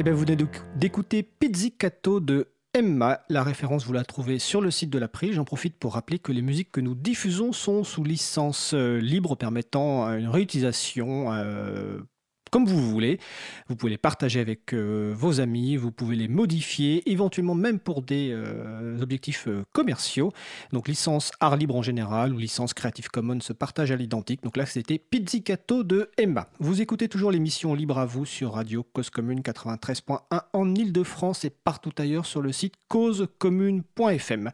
Eh bien, vous venez d'écouter Pizzicato de Emma. La référence, vous la trouvez sur le site de l'April. J'en profite pour rappeler que les musiques que nous diffusons sont sous licence euh, libre permettant une réutilisation euh, comme vous voulez. Vous pouvez les partager avec euh, vos amis, vous pouvez les modifier, éventuellement même pour des euh, objectifs euh, commerciaux. Donc licence art libre en général ou licence Creative Commons se partage à l'identique. Donc là, c'était Pizzicato de Emma. Vous écoutez toujours l'émission Libre à vous sur Radio Cause Commune 93.1 en Ile-de-France et partout ailleurs sur le site causecommune.fm.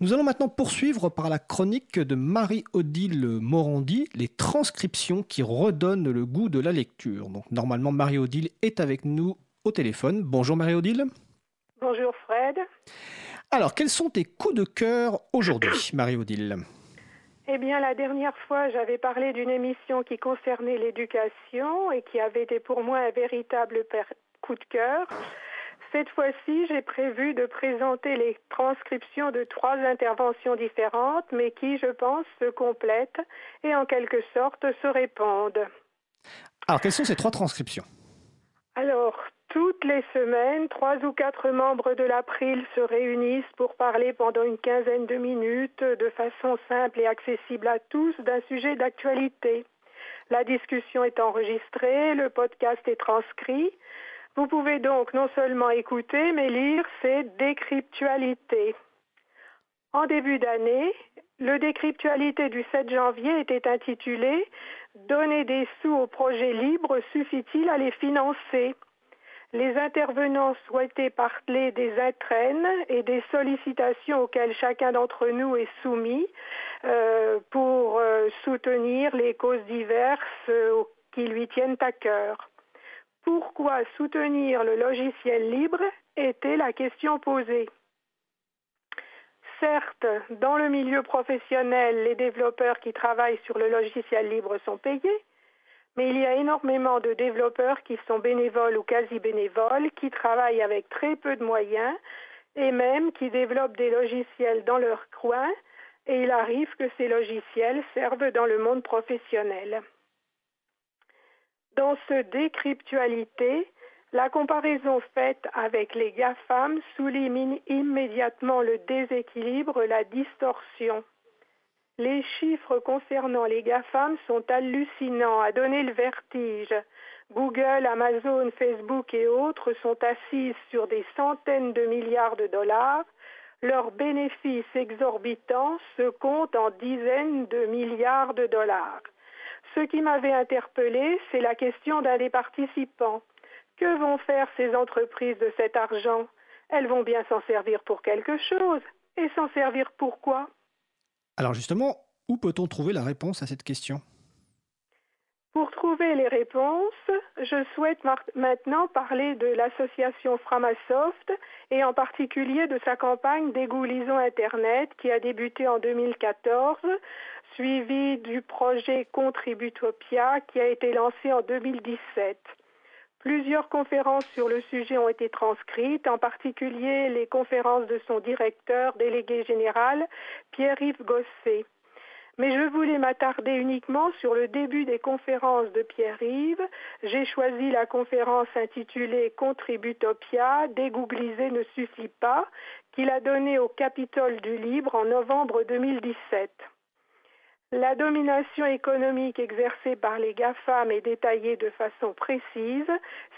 Nous allons maintenant poursuivre par la chronique de Marie-Odile Morandi, les transcriptions qui redonnent le goût de la lecture. Donc normalement, Marie-Odile est avec nous au téléphone. Bonjour Marie-Odile. Bonjour Fred. Alors, quels sont tes coups de cœur aujourd'hui, Marie-Odile Eh bien, la dernière fois, j'avais parlé d'une émission qui concernait l'éducation et qui avait été pour moi un véritable coup de cœur. cette fois-ci, j'ai prévu de présenter les transcriptions de trois interventions différentes, mais qui, je pense, se complètent et en quelque sorte se répondent. Alors, quelles sont ces trois transcriptions Alors, toutes les semaines, trois ou quatre membres de l'April se réunissent pour parler pendant une quinzaine de minutes de façon simple et accessible à tous d'un sujet d'actualité. La discussion est enregistrée, le podcast est transcrit. Vous pouvez donc non seulement écouter, mais lire ces décryptualités. En début d'année, le décryptualité du 7 janvier était intitulé Donner des sous aux projets libres suffit-il à les financer? Les intervenants souhaitaient parler des entraînes et des sollicitations auxquelles chacun d'entre nous est soumis euh, pour euh, soutenir les causes diverses euh, qui lui tiennent à cœur. Pourquoi soutenir le logiciel libre était la question posée. Certes, dans le milieu professionnel, les développeurs qui travaillent sur le logiciel libre sont payés, mais il y a énormément de développeurs qui sont bénévoles ou quasi bénévoles, qui travaillent avec très peu de moyens et même qui développent des logiciels dans leur coin et il arrive que ces logiciels servent dans le monde professionnel. Dans ce décryptualité, la comparaison faite avec les GAFAM souligne immédiatement le déséquilibre, la distorsion. Les chiffres concernant les GAFAM sont hallucinants, à donner le vertige. Google, Amazon, Facebook et autres sont assises sur des centaines de milliards de dollars. Leurs bénéfices exorbitants se comptent en dizaines de milliards de dollars. Ce qui m'avait interpellé, c'est la question d'un des participants. Que vont faire ces entreprises de cet argent? Elles vont bien s'en servir pour quelque chose. Et s'en servir pour quoi? Alors justement, où peut-on trouver la réponse à cette question? Pour trouver les réponses, je souhaite maintenant parler de l'association Framasoft et en particulier de sa campagne d'égoulisons Internet qui a débuté en 2014, suivie du projet Contributopia qui a été lancé en 2017. Plusieurs conférences sur le sujet ont été transcrites, en particulier les conférences de son directeur délégué général, Pierre-Yves Gosset. Mais je voulais m'attarder uniquement sur le début des conférences de Pierre-Yves. J'ai choisi la conférence intitulée Contributopia, dégoogliser ne suffit pas, qu'il a donnée au Capitole du Libre en novembre 2017. La domination économique exercée par les GAFAM est détaillée de façon précise.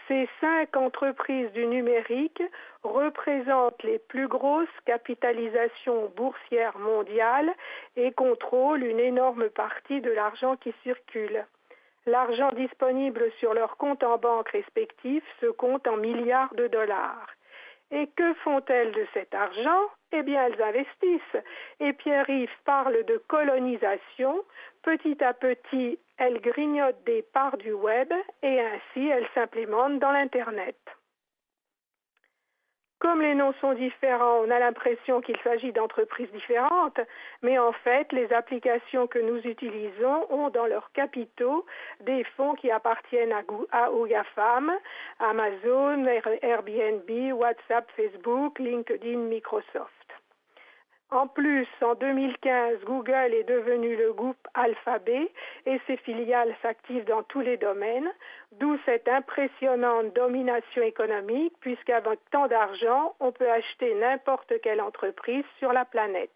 Ces cinq entreprises du numérique représentent les plus grosses capitalisations boursières mondiales et contrôlent une énorme partie de l'argent qui circule. L'argent disponible sur leurs comptes en banque respectifs se compte en milliards de dollars. Et que font-elles de cet argent? Eh bien, elles investissent. Et Pierre-Yves parle de colonisation. Petit à petit, elles grignotent des parts du web et ainsi elles s'implémentent dans l'Internet. Comme les noms sont différents, on a l'impression qu'il s'agit d'entreprises différentes, mais en fait, les applications que nous utilisons ont dans leurs capitaux des fonds qui appartiennent à, à Amazon, Airbnb, WhatsApp, Facebook, LinkedIn, Microsoft. En plus, en 2015, Google est devenu le groupe Alphabet et ses filiales s'activent dans tous les domaines, d'où cette impressionnante domination économique, puisqu'avec tant d'argent, on peut acheter n'importe quelle entreprise sur la planète.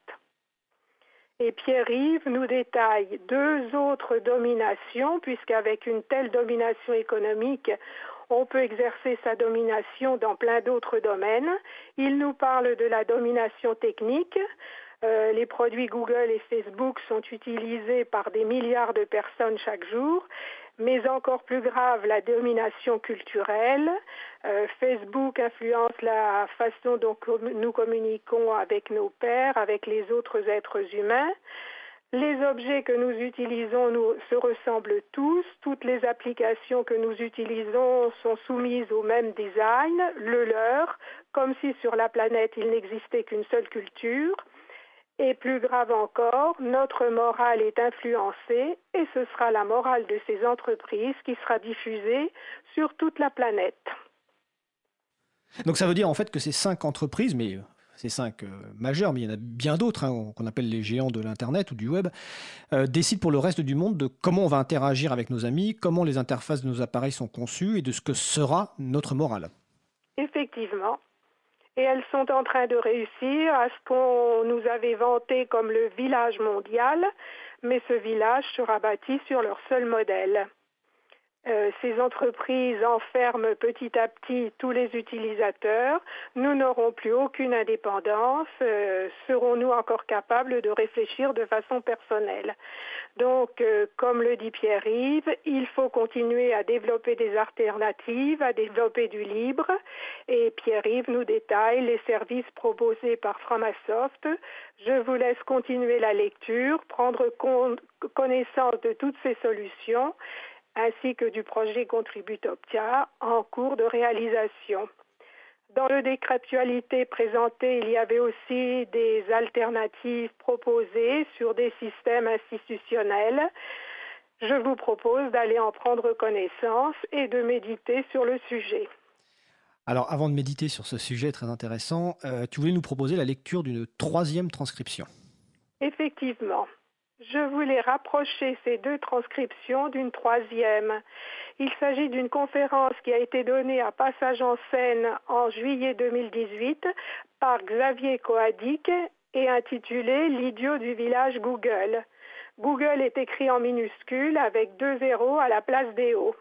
Et Pierre-Yves nous détaille deux autres dominations, puisqu'avec une telle domination économique, on peut exercer sa domination dans plein d'autres domaines. Il nous parle de la domination technique. Euh, les produits Google et Facebook sont utilisés par des milliards de personnes chaque jour, mais encore plus grave, la domination culturelle. Euh, Facebook influence la façon dont nous communiquons avec nos pères, avec les autres êtres humains. Les objets que nous utilisons se ressemblent tous. Toutes les applications que nous utilisons sont soumises au même design, le leur, comme si sur la planète il n'existait qu'une seule culture. Et plus grave encore, notre morale est influencée et ce sera la morale de ces entreprises qui sera diffusée sur toute la planète. Donc ça veut dire en fait que ces cinq entreprises, mais ces cinq euh, majeurs, mais il y en a bien d'autres hein, qu'on appelle les géants de l'Internet ou du web, euh, décident pour le reste du monde de comment on va interagir avec nos amis, comment les interfaces de nos appareils sont conçues et de ce que sera notre morale. Effectivement. Et elles sont en train de réussir à ce qu'on nous avait vanté comme le village mondial, mais ce village sera bâti sur leur seul modèle. Euh, ces entreprises enferment petit à petit tous les utilisateurs. Nous n'aurons plus aucune indépendance. Euh, serons-nous encore capables de réfléchir de façon personnelle? Donc, euh, comme le dit Pierre-Yves, il faut continuer à développer des alternatives, à développer du libre. Et Pierre-Yves nous détaille les services proposés par Framasoft. Je vous laisse continuer la lecture, prendre connaissance de toutes ces solutions ainsi que du projet Contributoptia en cours de réalisation. Dans le décret actualité présenté, il y avait aussi des alternatives proposées sur des systèmes institutionnels. Je vous propose d'aller en prendre connaissance et de méditer sur le sujet. Alors, avant de méditer sur ce sujet très intéressant, euh, tu voulais nous proposer la lecture d'une troisième transcription. Effectivement. Je voulais rapprocher ces deux transcriptions d'une troisième. Il s'agit d'une conférence qui a été donnée à Passage en scène en juillet 2018 par Xavier Coadic et intitulée L'idiot du village Google. Google est écrit en minuscule avec deux zéros à la place des O.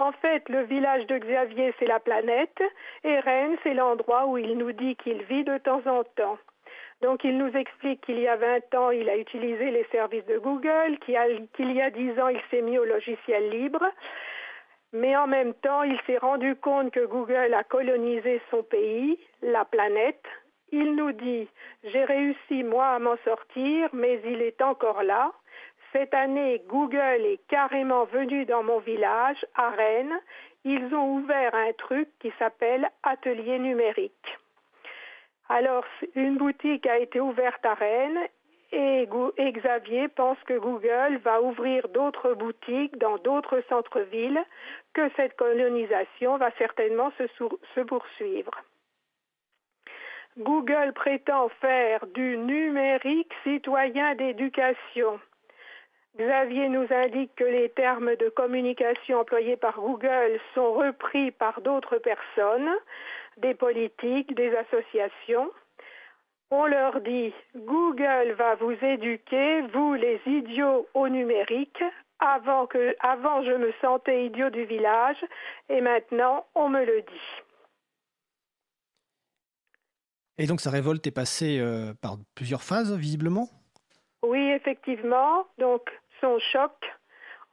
En fait, le village de Xavier, c'est la planète, et Rennes, c'est l'endroit où il nous dit qu'il vit de temps en temps. Donc il nous explique qu'il y a 20 ans, il a utilisé les services de Google, qu'il y a 10 ans, il s'est mis au logiciel libre. Mais en même temps, il s'est rendu compte que Google a colonisé son pays, la planète. Il nous dit, j'ai réussi moi à m'en sortir, mais il est encore là. Cette année, Google est carrément venu dans mon village, à Rennes. Ils ont ouvert un truc qui s'appelle Atelier numérique. Alors, une boutique a été ouverte à Rennes et, Xavier pense que Google va ouvrir d'autres boutiques dans d'autres centres-villes, que cette colonisation va certainement se, poursuivre. Google prétend faire du numérique citoyen d'éducation. Xavier nous indique que les termes de communication employés par Google sont repris par d'autres personnes, des politiques, des associations. On leur dit Google va vous éduquer, vous les idiots au numérique. Avant, que, avant je me sentais idiot du village et maintenant on me le dit. Et donc sa révolte est passée euh, par plusieurs phases, visiblement? Oui, effectivement. Donc son choc,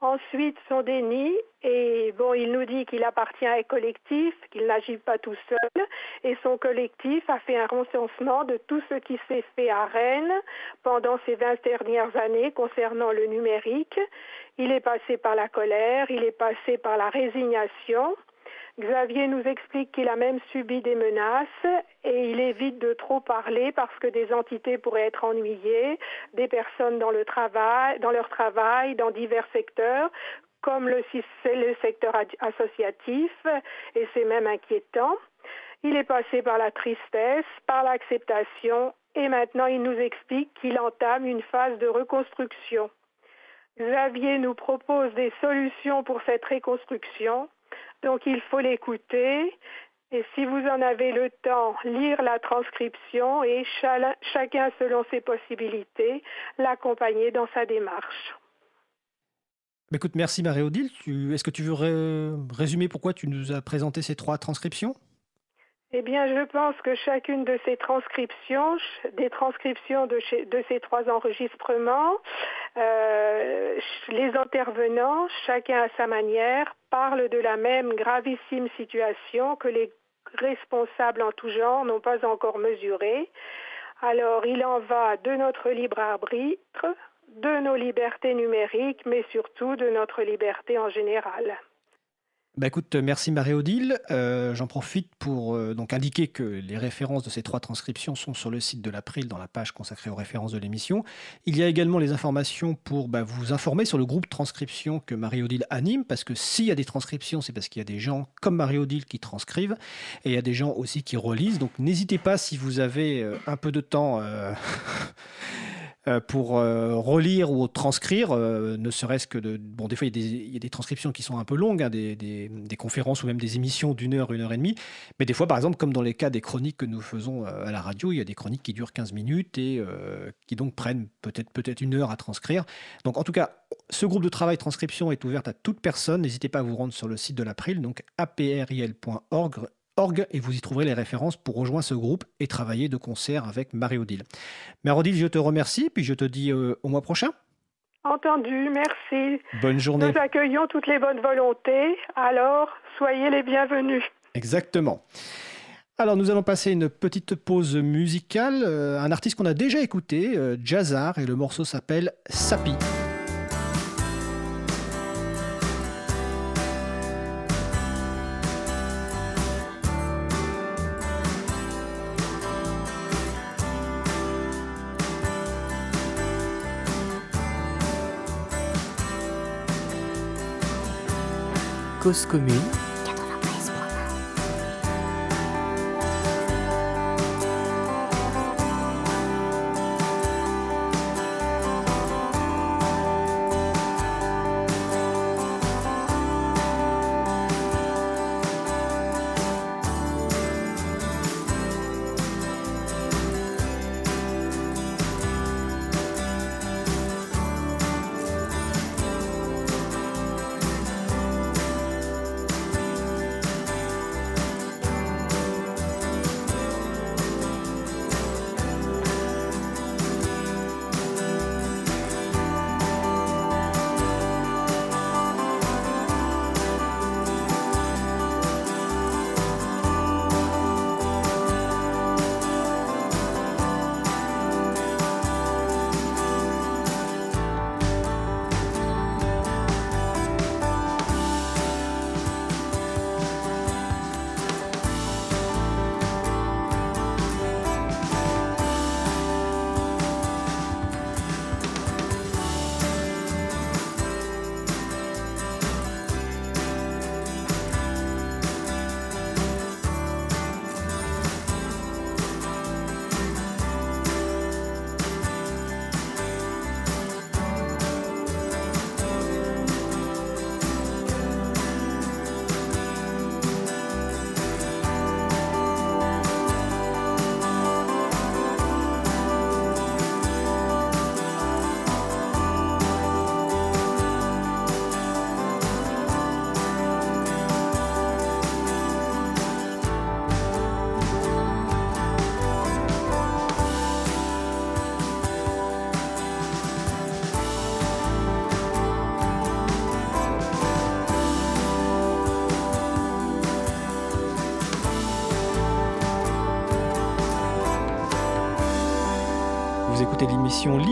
Ensuite, son déni, et bon, il nous dit qu'il appartient à un collectif, qu'il n'agit pas tout seul, et son collectif a fait un recensement de tout ce qui s'est fait à Rennes pendant ces 20 dernières années concernant le numérique. Il est passé par la colère, il est passé par la résignation, Xavier nous explique qu'il a même subi des menaces et il évite de trop parler parce que des entités pourraient être ennuyées, des personnes dans, le travail, dans leur travail, dans divers secteurs, comme le, le secteur associatif, et c'est même inquiétant. Il est passé par la tristesse, par l'acceptation, et maintenant il nous explique qu'il entame une phase de reconstruction. Xavier nous propose des solutions pour cette reconstruction. Donc il faut l'écouter et si vous en avez le temps, lire la transcription et chacun selon ses possibilités, l'accompagner dans sa démarche. Écoute, merci Marie-Odile. Est-ce que tu veux résumer pourquoi tu nous as présenté ces trois transcriptions? Eh bien, je pense que chacune de ces transcriptions, des transcriptions de, ces trois enregistrements, euh, les intervenants, chacun à sa manière, parlent de la même gravissime situation que les responsables en tout genre n'ont pas encore mesurée. Alors, il en va de notre libre arbitre, de nos libertés numériques, mais surtout de notre liberté en général. Bah écoute, merci Marie-Odile. Euh, j'en profite pour euh, donc indiquer que les références de ces trois transcriptions sont sur le site de l'April dans la page consacrée aux références de l'émission. Il y a également les informations pour bah, vous informer sur le groupe transcription que Marie-Odile anime, parce que s'il y a des transcriptions, c'est parce qu'il y a des gens comme Marie-Odile qui transcrivent, et il y a des gens aussi qui relisent. Donc n'hésitez pas si vous avez euh, un peu de temps pour euh, relire ou transcrire, euh, ne serait-ce que de... Bon, des fois, il y, a des, transcriptions qui sont un peu longues, hein, des, conférences ou même des émissions d'une heure, une heure et demie. Mais des fois, par exemple, comme dans les cas des chroniques que nous faisons à la radio, il y a des chroniques qui durent 15 minutes et qui donc prennent peut-être peut une heure à transcrire. Donc, en tout cas, ce groupe de travail transcription est ouvert à toute personne. N'hésitez pas à vous rendre sur le site de l'April, donc april.org et vous y trouverez les références pour rejoindre ce groupe et travailler de concert avec Marie-Odile. Marie-Odile, je te remercie, puis je te dis euh, au mois prochain. Entendu, merci. Bonne journée. Nous accueillons toutes les bonnes volontés, alors soyez les bienvenus. Exactement. Alors nous allons passer une petite pause musicale. Euh, un artiste qu'on a déjà écouté, euh, Jazzar, et le morceau s'appelle Sapi. Cause commune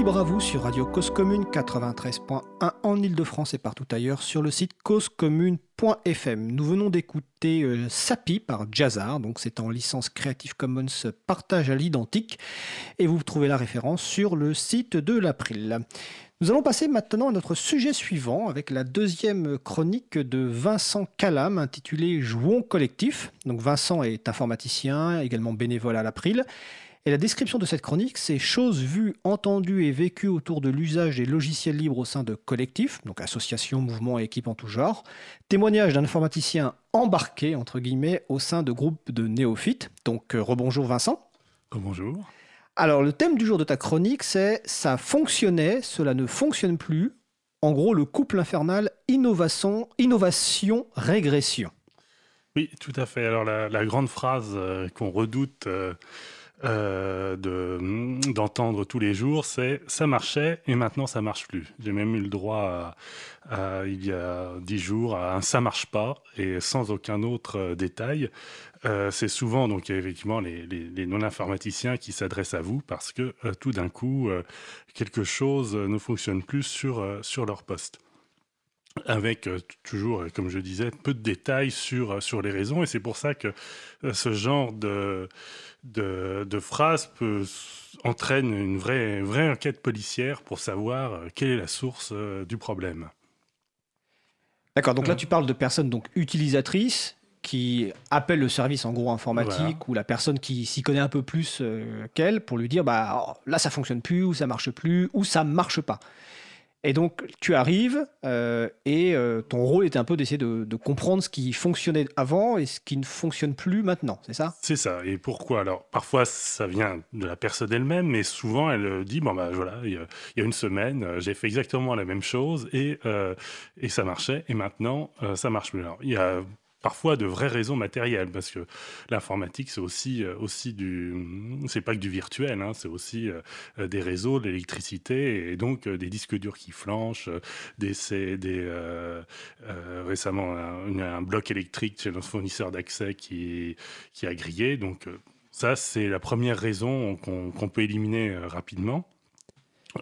À vous sur Radio Cause Commune 93.1 en Ile-de-France et partout ailleurs sur le site causecommune.fm. Nous venons d'écouter euh, Sapi par Jazzar, donc c'est en licence Creative Commons partage à l'identique et vous trouvez la référence sur le site de l'April. Nous allons passer maintenant à notre sujet suivant avec la deuxième chronique de Vincent Calam intitulée Jouons collectif. Donc Vincent est informaticien, également bénévole à l'April. Et la description de cette chronique, c'est choses vues, entendues et vécues autour de l'usage des logiciels libres au sein de collectifs, donc associations, mouvements et équipes en tout genre. Témoignage d'un informaticien embarqué, entre guillemets, au sein de groupes de néophytes. Donc euh, rebonjour Vincent. Bonjour. Alors le thème du jour de ta chronique, c'est ça fonctionnait, cela ne fonctionne plus. En gros, le couple infernal innovation, innovation régression. Oui, tout à fait. Alors la, grande phrase euh, qu'on redoute. Euh, euh, d'entendre tous les jours, c'est ça marchait et maintenant ça marche plus. J'ai même eu le droit il y a dix jours à un ça marche pas et sans aucun autre euh, détail. Euh, c'est souvent donc effectivement les, les, non-informaticiens qui s'adressent à vous parce que tout d'un coup quelque chose ne fonctionne plus sur, sur leur poste. avec toujours, comme je disais, peu de détails sur, sur les raisons. Et c'est pour ça que ce genre de, de, de phrase peut entraîne une vraie, vraie enquête policière pour savoir quelle est la source du problème. D'accord, donc là tu parles de personnes donc utilisatrices qui appellent le service en gros informatique ou la personne qui s'y connaît un peu plus euh, qu'elle pour lui dire bah là ça fonctionne plus ou ça marche plus ou ça marche pas. Et donc, tu arrives euh, et euh, ton rôle est un peu d'essayer de, comprendre ce qui fonctionnait avant et ce qui ne fonctionne plus maintenant, c'est ça? C'est ça. Et pourquoi? Alors, parfois, ça vient de la personne elle-même, mais souvent, elle dit Bon, ben voilà, il y, a une semaine, j'ai fait exactement la même chose et, euh, et ça marchait, et maintenant, ça marche plus. Alors, il y a parfois de vraies raisons matérielles, parce que l'informatique, c'est aussi, euh, aussi du. C'est pas que du virtuel, hein, c'est aussi euh, des réseaux, de l'électricité, et donc euh, des disques durs qui flanchent, des. des récemment, un, un, bloc électrique chez notre fournisseur d'accès qui, qui a grillé. Donc, ça, c'est la première raison qu'on peut éliminer rapidement.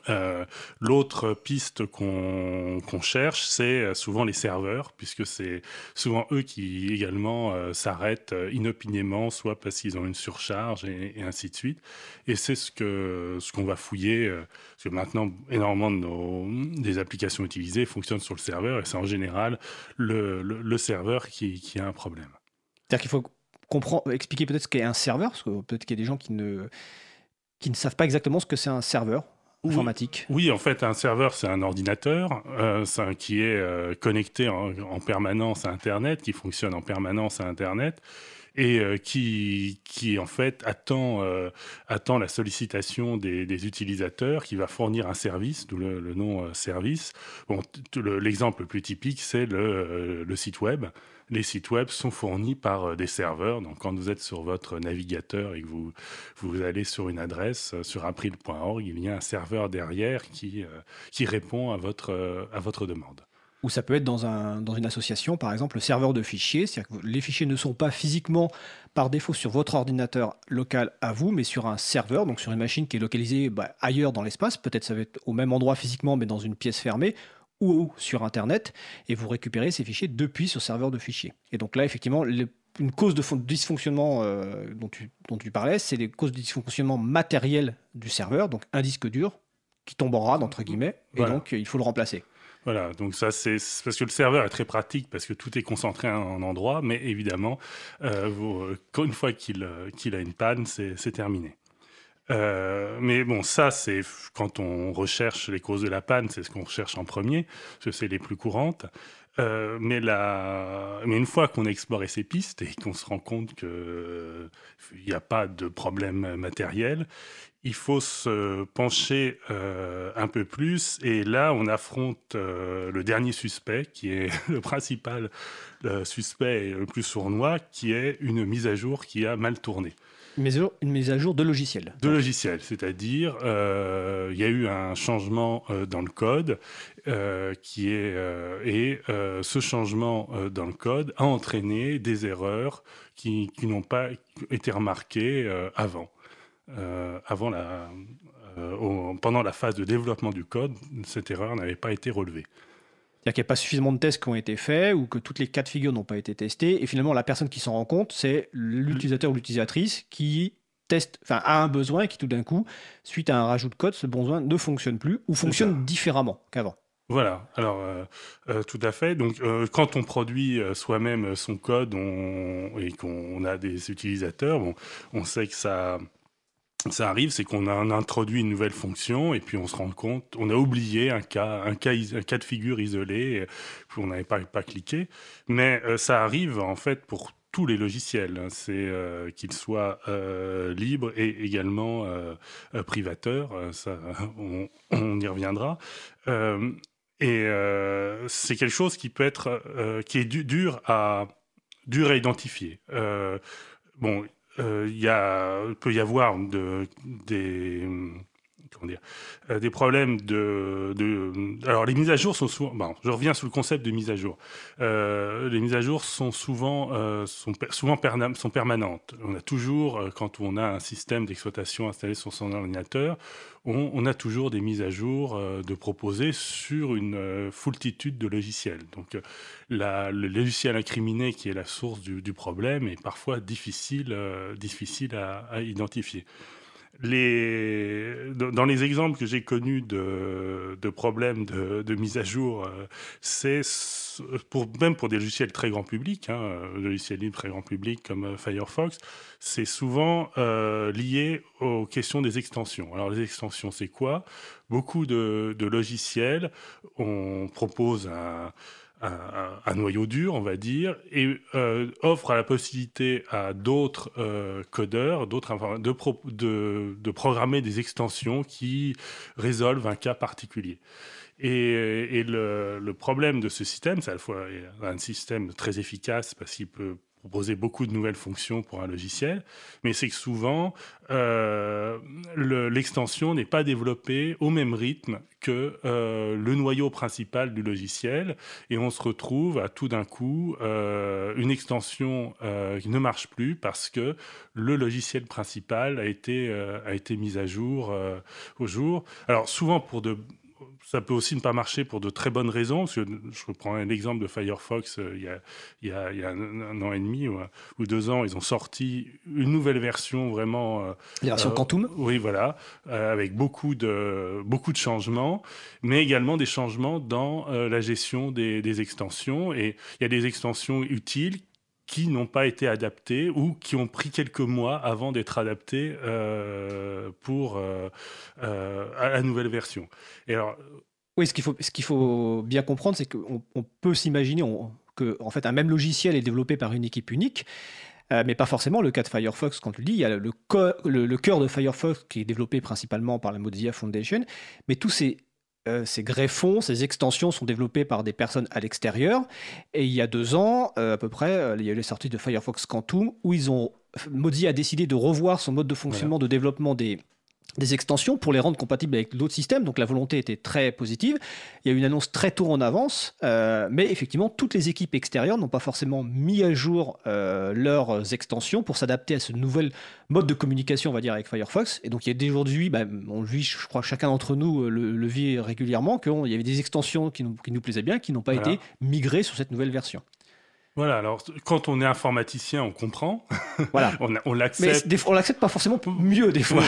Euh, l'autre piste qu'on cherche, c'est euh, souvent les serveurs, puisque c'est souvent eux qui également euh, s'arrêtent inopinément, soit parce qu'ils ont une surcharge et, ainsi de suite. Et c'est ce qu'on va fouiller, parce que maintenant, énormément des applications utilisées fonctionnent sur le serveur, et c'est en général le, serveur qui, a un problème. C'est-à-dire qu'il faut expliquer peut-être ce qu'est un serveur, parce que peut-être qu'il y a des gens qui ne, qui ne savent pas exactement ce que c'est un serveur informatique. Oui, en fait, un serveur, c'est un ordinateur euh, qui est euh, connecté en, permanence à Internet, qui fonctionne en permanence à Internet et euh, qui, qui, en fait, attend, attend la sollicitation des, utilisateurs, qui va fournir un service, d'où le, nom service. Bon, l'exemple le plus typique, c'est le, le site web les sites web sont fournis par euh, des serveurs. Donc, quand vous êtes sur votre navigateur et que vous, vous allez sur une adresse, euh, sur april.org, il y a un serveur derrière qui, euh, qui répond à votre, à votre demande. Ou ça peut être dans, un, dans une association, par exemple, le serveur de fichiers. C'est-à-dire que les fichiers ne sont pas physiquement, par défaut, sur votre ordinateur local à vous, mais sur un serveur, donc sur une machine qui est localisée bah, ailleurs dans l'espace. Peut-être ça va être au même endroit physiquement, mais dans une pièce fermée ou sur Internet, et vous récupérez ces fichiers depuis ce serveur de fichiers. Et donc là, effectivement, une cause de dysfonctionnement euh, dont, tu, dont tu parlais, c'est les causes de dysfonctionnement matériel du serveur, donc un disque dur qui tombe en rade, entre guillemets, et donc il faut le remplacer. Voilà, donc ça c'est parce que le serveur est très pratique parce que tout est concentré à un endroit, mais évidemment, euh, vous, une fois qu'il qu'il a une panne, c'est terminé. Euh, mais bon, ça, c'est quand on recherche les causes de la panne, c'est ce qu'on recherche en premier, parce que c'est les plus courantes. Euh, mais, la... mais une fois qu'on a exploré ces pistes et qu'on se rend compte qu'il n'y a pas de problème matériel, il faut se pencher euh, un peu plus. Et là, on affronte le dernier suspect, qui est le principal suspect et le plus sournois, qui est une mise à jour qui a mal tourné. Une mise, à jour de logiciel. De logiciel, c'est-à-dire euh, il y a eu un changement euh, dans le code euh, qui est et ce changement dans le code a entraîné des erreurs qui, qui n'ont pas été remarquées avant, avant la, pendant la phase de développement du code, cette erreur n'avait pas été relevée. C'est-à-dire qu'il n'y a pas suffisamment de tests qui ont été faits ou que toutes les cas de figure n'ont pas été testés. Et finalement, la personne qui s'en rend compte, c'est l'utilisateur ou l'utilisatrice qui teste, enfin, a un besoin et qui tout d'un coup, suite à un rajout de code, ce besoin ne fonctionne plus ou fonctionne différemment qu'avant. Voilà, alors euh, euh, tout à fait. Donc euh, quand on produit soi-même son code et qu'on a des utilisateurs, bon, on sait que ça, ça arrive, c'est qu'on a introduit une nouvelle fonction et puis on se rend compte, on a oublié un cas, un cas, de figure isolé, puis on n'avait pas, cliqué. Mais euh, ça arrive en fait pour tous les logiciels, hein. c'est euh, qu'ils soient euh, libres et également privateurs. Ça, on, y reviendra. et c'est quelque chose qui peut être, qui est dur à dur à identifier. bon, il, y a, peut y avoir de, des, comment dire, euh, des problèmes de, Alors, les mises à jour sont souvent. Bon, je reviens sur le concept de mise à jour. Euh, les mises à jour sont souvent, euh, sont, souvent sont permanentes. On a toujours, quand on a un système d'exploitation installé sur son ordinateur, on, a toujours des mises à jour de proposer sur une foultitude de logiciels. Donc, la, le logiciel incriminé qui est la source du, problème est parfois difficile, difficile à identifier les, dans les exemples que j'ai connus de, de, problèmes de, de, mise à jour, euh, c'est pour, même pour des logiciels très grand public, hein, euh, logiciels libres très grand public comme euh, Firefox, c'est souvent lié aux questions des extensions. Alors les extensions, c'est quoi? Beaucoup de, de, logiciels, on propose un un, noyau dur, on va dire, et euh, offre la possibilité à d'autres euh, codeurs, d'autres de, de, de, programmer des extensions qui résolvent un cas particulier. Et, et le, le, problème de ce système, c'est à la fois un système très efficace parce qu'il peut proposer beaucoup de nouvelles fonctions pour un logiciel, mais c'est que souvent, euh, l'extension n'est pas développée au même rythme que euh, le noyau principal du logiciel, et on se retrouve à tout d'un coup euh, une extension qui ne marche plus parce que le logiciel principal a été, a été mis à jour au jour. Alors souvent pour de ça peut aussi ne pas marcher pour de très bonnes raisons. je reprends un exemple de Firefox, euh, il, y a, il, y a, il y a un, an et demi ou, deux ans, ils ont sorti une nouvelle version vraiment. Euh, La version euh, Quantum Oui, voilà, avec beaucoup de, beaucoup de changements, mais également des changements dans la gestion des, des extensions. Et il y a des extensions utiles qui n'ont pas été adaptés ou qui ont pris quelques mois avant d'être adaptés euh, pour euh, euh, à la nouvelle version. Alors, oui, ce qu'il faut, ce faut bien comprendre, c'est qu'on on peut s'imaginer que en fait un même logiciel est développé par une équipe unique. mais pas forcément le cas de Firefox, quand tu le dis, il y a le, le cœur de Firefox qui est développé principalement par la Mozilla Foundation, mais tous ces euh, ces greffons, ces extensions sont développées par des personnes à l'extérieur. Et il y a deux ans, euh, à peu près, euh, il y a eu les sorties de Firefox Quantum, où ils ont, Modi a décidé de revoir son mode de fonctionnement de développement des, des extensions pour les rendre compatibles avec d'autres systèmes. Donc la volonté était très positive. Il y a eu une annonce très tôt en avance, euh, mais effectivement, toutes les équipes extérieures n'ont pas forcément mis à jour euh, leurs extensions pour s'adapter à ce nouvel mode de communication, on va dire, avec Firefox. Et donc il y a d'aujourd'hui, bah, on le vit, je crois, chacun d'entre nous euh, le, vit régulièrement, qu'il y avait des extensions qui nous, qui nous plaisaient bien, qui n'ont pas été migrées sur cette nouvelle version. Voilà, alors quand on est informaticien, on comprend. Voilà. on, l'accepte. Mais on l'accepte pas forcément mieux des fois.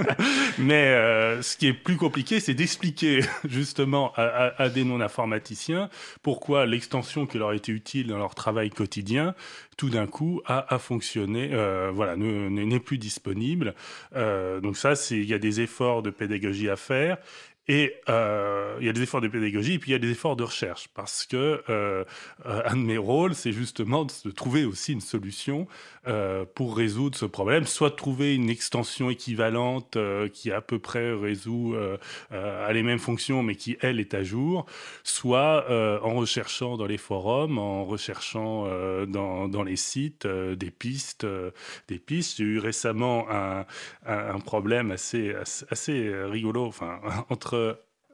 Mais euh, ce qui est plus compliqué, c'est d'expliquer justement à, des non-informaticiens pourquoi l'extension qui leur été utile dans leur travail quotidien, tout d'un coup, a, a fonctionné, euh, voilà, n'est plus disponible. Euh, donc ça, il y a des efforts de pédagogie à faire. Et euh, il y a des efforts de pédagogie et puis il y a des efforts de recherche parce que euh, un de mes rôles, c'est justement de trouver aussi une solution euh, pour résoudre ce problème, soit trouver une extension équivalente qui à peu près résout a les mêmes fonctions mais qui elle est à jour, soit en recherchant dans les forums, en recherchant dans, dans, les sites des pistes, des pistes. J'ai eu récemment un, un, problème assez, assez, assez rigolo, enfin entre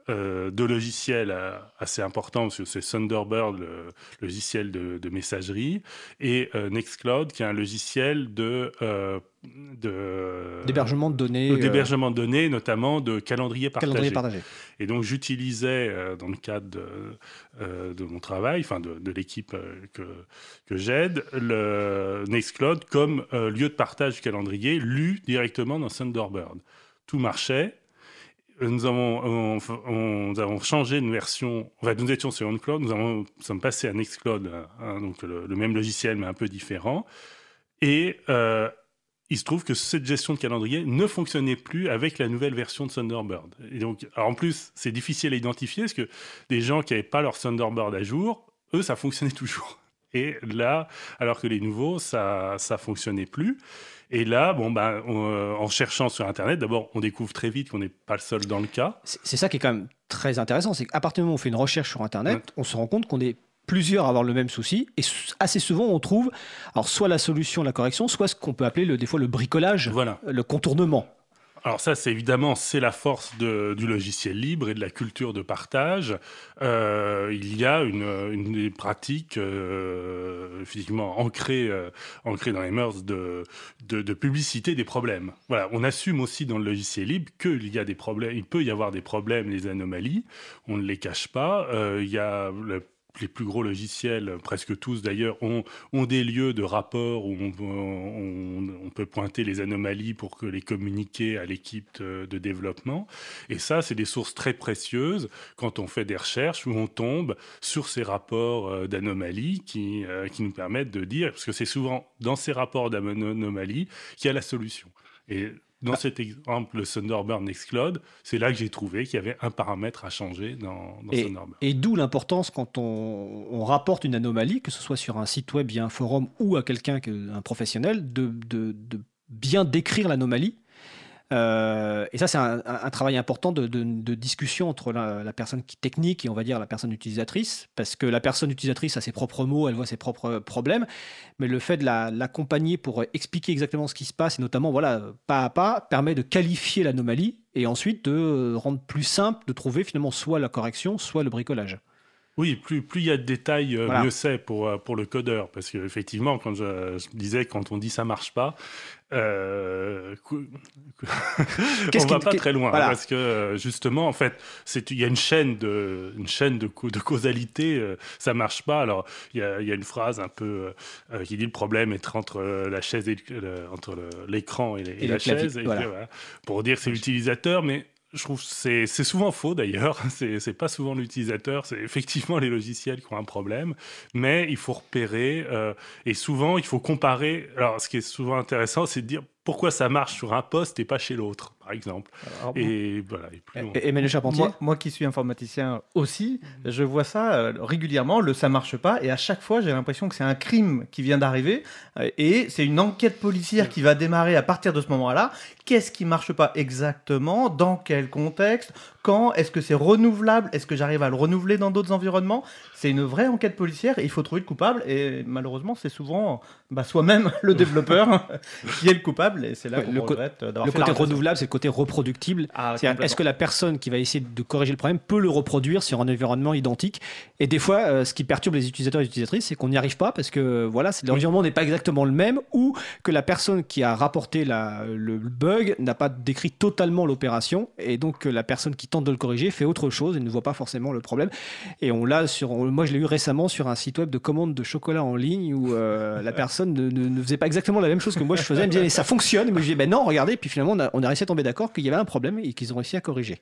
euh, de logiciels euh, assez importants, c'est Thunderbird, le, logiciel de, messagerie, et euh, Nextcloud, qui est un logiciel de d'hébergement de, données, d'hébergement de données, notamment de calendrier partagé. partagé. Et donc j'utilisais dans le cadre de, de mon travail, enfin de, l'équipe que, que j'aide, le Nextcloud comme lieu de partage du calendrier lu directement dans Thunderbird. Tout marchait, nous avons, nous avons changé une version. En fait, nous étions sur OnCloud, nous, avons, sommes passés à Nextcloud, hein, donc le, même logiciel mais un peu différent. Et euh, il se trouve que cette gestion de calendrier ne fonctionnait plus avec la nouvelle version de Thunderbird. Et donc, en plus, c'est difficile à identifier parce que des gens qui n'avaient pas leur Thunderbird à jour, eux, ça fonctionnait toujours. Et là, alors que les nouveaux, ça ne fonctionnait plus. Et là, bon, ben, euh, en cherchant sur Internet, d'abord, on découvre très vite qu'on n'est pas le seul dans le cas. C'est ça qui est quand même très intéressant, c'est qu'à partir du moment où on fait une recherche sur Internet, on se rend compte qu'on est plusieurs à avoir le même souci, et assez souvent on trouve, alors soit la solution, la correction, soit ce qu'on peut appeler le, des fois le bricolage, voilà. le contournement. Alors ça, c'est évidemment, c'est la force du logiciel libre et de la culture de partage. Euh, il y a une, pratique euh, physiquement ancrée, euh, ancrée dans les mœurs de, de, publicité des problèmes. Voilà, on assume aussi dans le logiciel libre qu'il y a des problèmes, il peut y avoir des problèmes, des anomalies. On ne les cache pas. il y a le les plus gros logiciels, presque tous d'ailleurs, ont, ont, des lieux de rapport où on, peut pointer les anomalies pour que les communiquer à l'équipe de, développement. Et ça, c'est des sources très précieuses quand on fait des recherches où on tombe sur ces rapports euh, d'anomalies qui, euh, qui nous permettent de dire, parce que c'est souvent dans ces rapports d'anomalies qu'il y a la solution. Et dans ah. cet exemple, le Thunderbird Nextcloud, c'est là que j'ai trouvé qu'il y avait un paramètre à changer dans, dans et, Thunderbird. Et d'où l'importance quand on, rapporte une anomalie, que ce soit sur un site web, via un forum ou à quelqu'un, un professionnel, de, de, de bien décrire l'anomalie euh, et ça, c'est un, travail important de, discussion entre la, personne technique et on va dire la personne utilisatrice, parce que la personne utilisatrice a ses propres mots, elle voit ses propres problèmes, mais le fait de l'accompagner pour expliquer exactement ce qui se passe, et notamment voilà, pas à pas, permet de qualifier l'anomalie et ensuite de rendre plus simple de trouver finalement soit la correction, soit le bricolage. Oui, plus il y a de détails, euh, mieux c'est pour, euh, pour le codeur. Parce qu'effectivement, quand je, disais, quand on dit ça marche pas, euh, on va pas très loin. Parce que euh, justement, en fait, il y a une chaîne de, une chaîne de, de causalité, ça marche pas. Alors, il y a, y a, une phrase un peu qui dit le problème est entre la chaise et entre l'écran et, la chaise. pour dire c'est l'utilisateur, mais je trouve que c'est souvent faux d'ailleurs. C'est pas souvent l'utilisateur, c'est effectivement les logiciels qui ont un problème. Mais il faut repérer euh, et souvent il faut comparer. Alors, ce qui est souvent intéressant, c'est de dire pourquoi ça marche sur un poste et pas chez l'autre, par exemple. et voilà. Et, et, Charpentier moi, moi, qui suis informaticien aussi, je vois ça euh, régulièrement, le ça marche pas, et à chaque fois j'ai l'impression que c'est un crime qui vient d'arriver, euh, et c'est une enquête policière qui va démarrer à partir de ce moment-là. Qu'est-ce qui marche pas exactement? Dans quel contexte? Quand Est-ce que c'est renouvelable? Est-ce que j'arrive à le renouveler dans d'autres environnements? C'est une vraie enquête policière, et il faut trouver le coupable, et malheureusement c'est souvent bah, soi-même le développeur qui est le coupable et c'est là le, côté renouvelable, c'est le côté reproductible. Ah, est-ce que la personne qui va essayer de corriger le problème peut le reproduire sur un environnement identique? Et des fois, euh, ce qui perturbe les utilisateurs et les utilisatrices, c'est qu'on n'y arrive pas parce que voilà, l'environnement n'est pas exactement le même ou que la personne qui a rapporté la, le bug n'a pas décrit totalement l'opération et donc la personne qui tente de le corriger fait autre chose et ne voit pas forcément le problème. Et on l'a sur, moi je l'ai eu récemment sur un site web de commande de chocolat en ligne où euh, la personne ne, faisait pas exactement la même chose que moi je faisais. Elle me disait ça fonctionne. Mais je dis, ben non, regardez. Puis finalement, on a, réussi à tomber d'accord qu'il y avait un problème et qu'ils ont réussi à corriger.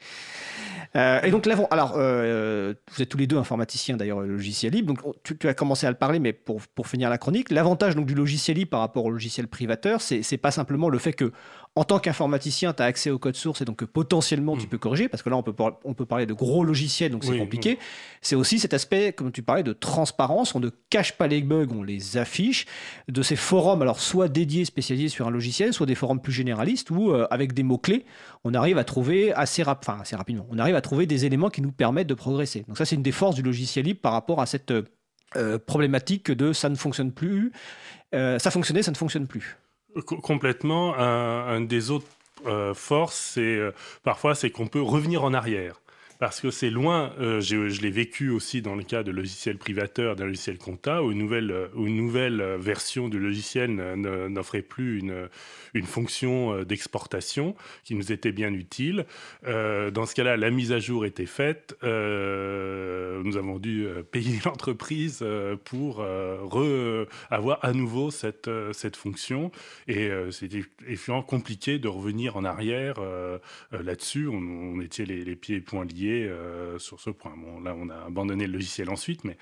Euh, et donc, alors, euh, vous êtes tous les deux informaticiens d'ailleurs, logiciel libre. Donc, tu, tu, as commencé à le parler, mais pour, pour finir la chronique, l'avantage donc du logiciel libre par rapport au logiciel privateur, c'est pas simplement le fait que en tant qu'informaticien, tu as accès au code source et donc potentiellement tu hmm. peux corriger, parce que là on peut, on peut parler de gros logiciels, donc c'est compliqué. C'est aussi cet aspect, comme tu parlais, de transparence, on ne cache pas les bugs, on les affiche, de ces forums, alors soit dédiés, spécialisés sur un logiciel, soit des forums plus généralistes, où euh, avec des mots-clés, on arrive à trouver assez, enfin, assez rapidement, on arrive à trouver des éléments qui nous permettent de progresser. Donc ça c'est une des forces du logiciel libre par rapport à cette euh, problématique de ça ne fonctionne plus, euh, ça fonctionnait, ça ne fonctionne plus complètement. Un, des autres euh, forces, c'est euh, parfois c'est qu'on peut revenir en arrière parce que c'est loin, euh, je, l'ai vécu aussi dans le cas de logiciels privateurs, d'un logiciel compta, où une nouvelle, euh, une nouvelle euh, version du logiciel n'offrait plus une, fonction d'exportation qui nous était bien utile. dans ce cas-là, la mise à jour était faite. nous avons dû payer l'entreprise pour avoir à nouveau cette, fonction. Et c'était effectivement compliqué de revenir en arrière là-dessus. On, on, était les, les pieds et poings liés euh, sur ce point. Bon, là, on a abandonné le logiciel ensuite, mais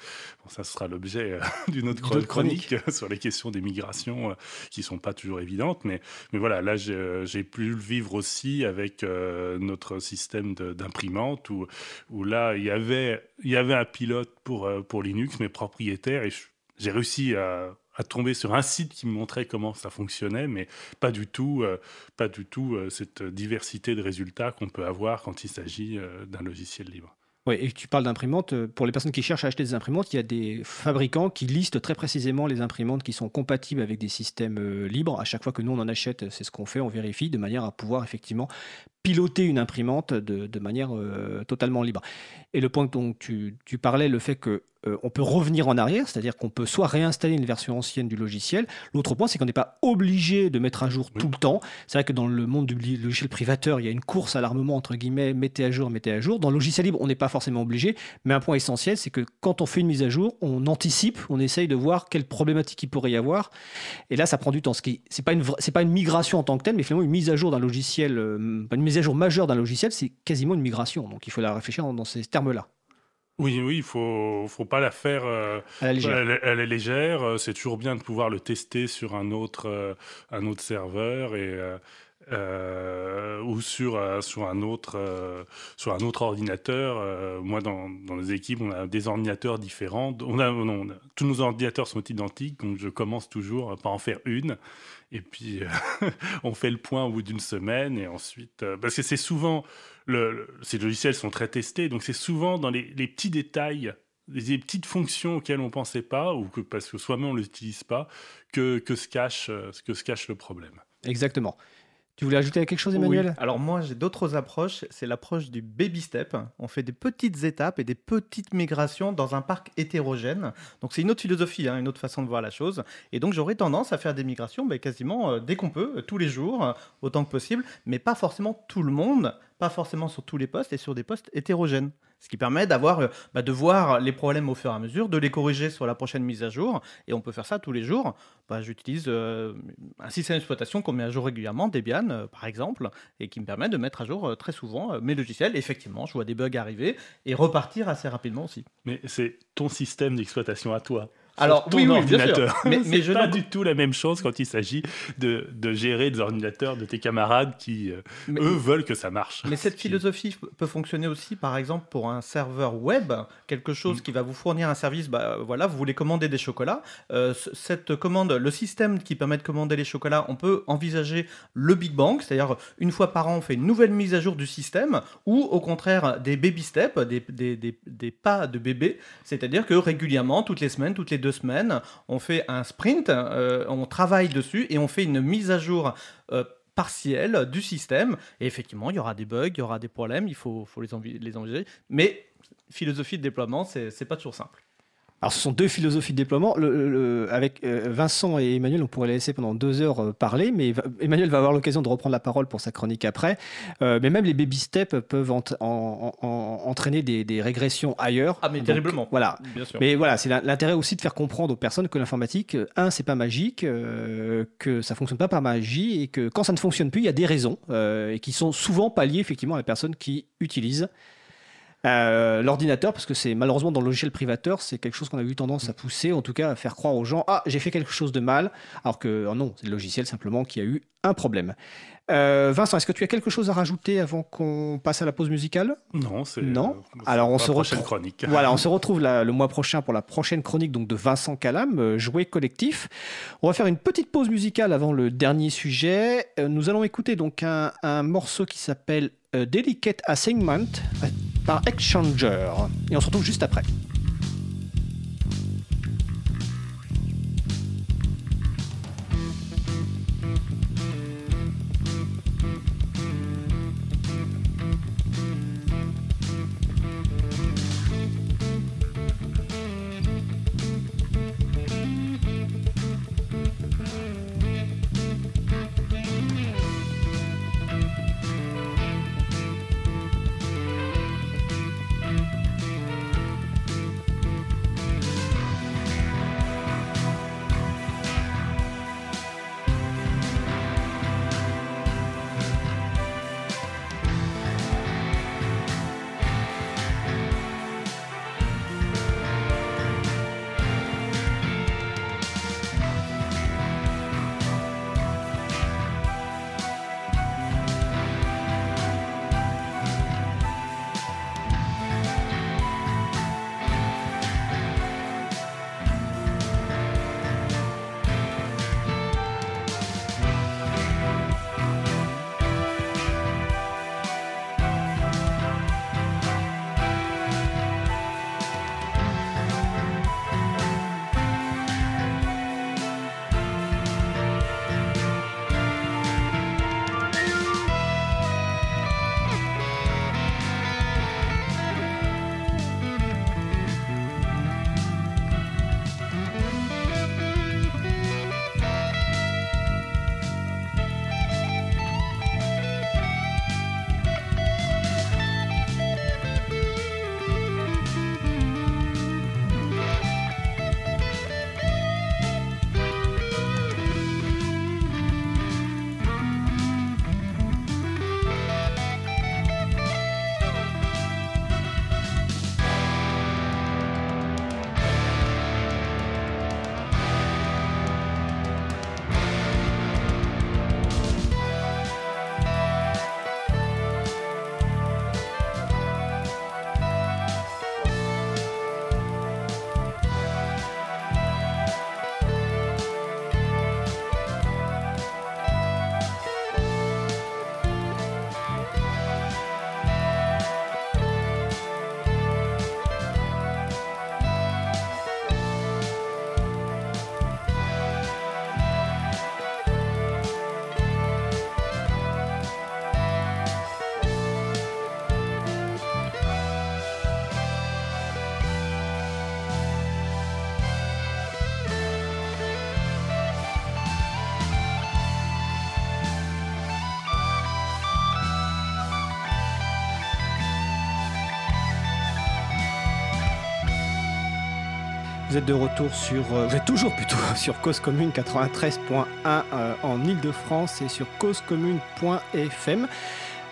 ça sera l'objet euh, d'une autre chronique, sur les questions des migrations euh, qui sont pas toujours évidentes. Mais, mais voilà, là, j'ai pu le vivre aussi avec notre système d'imprimante où, où là, il y avait, il y avait un pilote pour, pour Linux, mais propriétaire, et j'ai réussi à à tomber sur un site qui me montrait comment ça fonctionnait, mais pas du tout, euh, pas du tout euh, cette diversité de résultats qu'on peut avoir quand il s'agit euh, d'un logiciel libre. Oui, et tu parles d'imprimantes. Pour les personnes qui cherchent à acheter des imprimantes, il y a des fabricants qui listent très précisément les imprimantes qui sont compatibles avec des systèmes libres. À chaque fois que nous on en achète, c'est ce qu'on fait, on vérifie de manière à pouvoir effectivement piloter une imprimante de, manière euh, totalement libre. Et le point dont tu, tu parlais, le fait que euh, on peut revenir en arrière, c'est-à-dire qu'on peut soit réinstaller une version ancienne du logiciel. L'autre point, c'est qu'on n'est pas obligé de mettre à jour tout le temps. C'est vrai que dans le monde du logiciel privateur, il y a une course à l'armement, entre guillemets, mettez à jour, mettez à jour. Dans le logiciel libre, on n'est pas forcément obligé. Mais un point essentiel, c'est que quand on fait une mise à jour, on anticipe, on essaye de voir quelles problématiques il pourrait y avoir. Et là, ça prend du temps. Ce qui, c'est pas une, c'est pas une migration en tant que telle, mais finalement une mise à jour d'un logiciel, euh, une mise à jour majeure d'un logiciel, c'est quasiment une migration. Donc il faut la réfléchir dans ces termes-là. Oui, oui, il faut, faut pas la faire euh, à la légère. Euh, c'est toujours bien de pouvoir le tester sur un autre, euh, un autre serveur et ou sur, sur, un autre, sur un autre ordinateur. moi, dans, dans, les équipes, on a des ordinateurs différents. On a, non, tous nos ordinateurs sont identiques, donc je commence toujours par en faire une. Et puis, on fait le point au bout d'une semaine. Et ensuite, parce que c'est souvent ces logiciels sont très testés, donc c'est souvent dans les, petits détails, les, petites fonctions auxquelles on ne pensait pas, ou que parce que soi-même on ne l'utilise pas, que, se cache, euh, que se cache le problème. Exactement. Tu voulais ajouter quelque chose, Emmanuel? Alors moi, j'ai d'autres approches. C'est l'approche du baby step. On fait des petites étapes et des petites migrations dans un parc hétérogène. Donc c'est une autre philosophie, hein, une autre façon de voir la chose. Et donc j'aurais tendance à faire des migrations mais quasiment euh, dès qu'on peut, euh, tous les jours, autant que possible, mais pas forcément tout le monde pas forcément sur tous les postes et sur des postes hétérogènes. Ce qui permet d'avoir, euh, bah, de voir les problèmes au fur et à mesure, de les corriger sur la prochaine mise à jour. Et on peut faire ça tous les jours. Bah, J'utilise euh, un système d'exploitation qu'on met à jour régulièrement, Debian euh, par exemple, et qui me permet de mettre à jour très souvent mes logiciels. Effectivement, je vois des bugs arriver et repartir assez rapidement aussi. Mais c'est ton système d'exploitation à toi. Alors, ton ordinateur. Mais, mais je pas du tout la même chose quand il s'agit de, de, gérer des ordinateurs de tes camarades qui, euh, eux, veulent que ça marche. Mais cette philosophie peut fonctionner aussi, par exemple, pour un serveur web, quelque chose mm. qui va vous fournir un service. Bah, voilà, vous voulez commander des chocolats. Euh, cette commande, le système qui permet de commander les chocolats, on peut envisager le Big Bang, c'est-à-dire une fois par an, on fait une nouvelle mise à jour du système, ou au contraire des baby steps, des, des, des, des pas de bébé, c'est-à-dire que régulièrement, toutes les semaines, toutes les deux semaines, on fait un sprint, euh, on travaille dessus et on fait une mise à jour euh, partielle du système. Et effectivement, il y aura des bugs, il y aura des problèmes, il faut, les, les envisager. Mais philosophie de déploiement, c'est pas toujours simple. Alors, ce sont deux philosophies de déploiement. Le, avec euh, Vincent et Emmanuel, on pourrait les laisser pendant deux heures euh, parler, mais Emmanuel va avoir l'occasion de reprendre la parole pour sa chronique après. Euh, mais même les baby steps peuvent entraîner des, régressions ailleurs. Ah, mais terriblement. Voilà. Bien sûr. Mais voilà, c'est l'intérêt aussi de faire comprendre aux personnes que l'informatique, un, c'est pas magique, que ça fonctionne pas par magie, et que quand ça ne fonctionne plus, il y a des raisons, et qui sont souvent pas liées effectivement à la personne qui utilise euh, l'ordinateur, parce que c'est malheureusement dans le logiciel privateur, c'est quelque chose qu'on a eu tendance à pousser, en tout cas à faire croire aux gens Ah, j'ai fait quelque chose de mal, alors que oh non, c'est le logiciel simplement qui a eu un problème. Euh, Vincent, est-ce que tu as quelque chose à rajouter avant qu'on passe à la pause musicale? Non, c'est non. Alors on se retrouve. Chronique. Voilà, on se retrouve le mois prochain pour la prochaine chronique donc de Vincent Calam, euh, jouet collectif. On va faire une petite pause musicale avant le dernier sujet. nous allons écouter donc un, un morceau qui s'appelle Delicate Assignment par Exchanger. Et on se retrouve juste après. Vous êtes de retour sur, euh, vous toujours plutôt sur Cause Commune 93.1 euh, en Ile-de-France et sur causecommune.fm.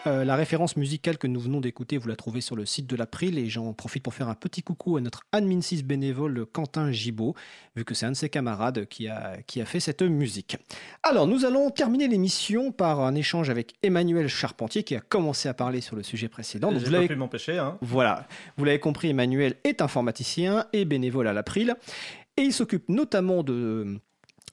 Euh, la référence musicale que nous venons d'écouter, vous la trouvez sur le site de l'April et j'en profite pour faire un petit coucou à notre admin 6 bénévole Quentin Gibaud, vu que c'est un de ses camarades qui a, qui a fait cette musique. Alors, nous allons terminer l'émission par un échange avec Emmanuel Charpentier qui a commencé à parler sur le sujet précédent. Donc, vous l'avez m'empêcher. Hein. Voilà, vous l'avez compris, Emmanuel est informaticien et bénévole à l'April et il s'occupe notamment de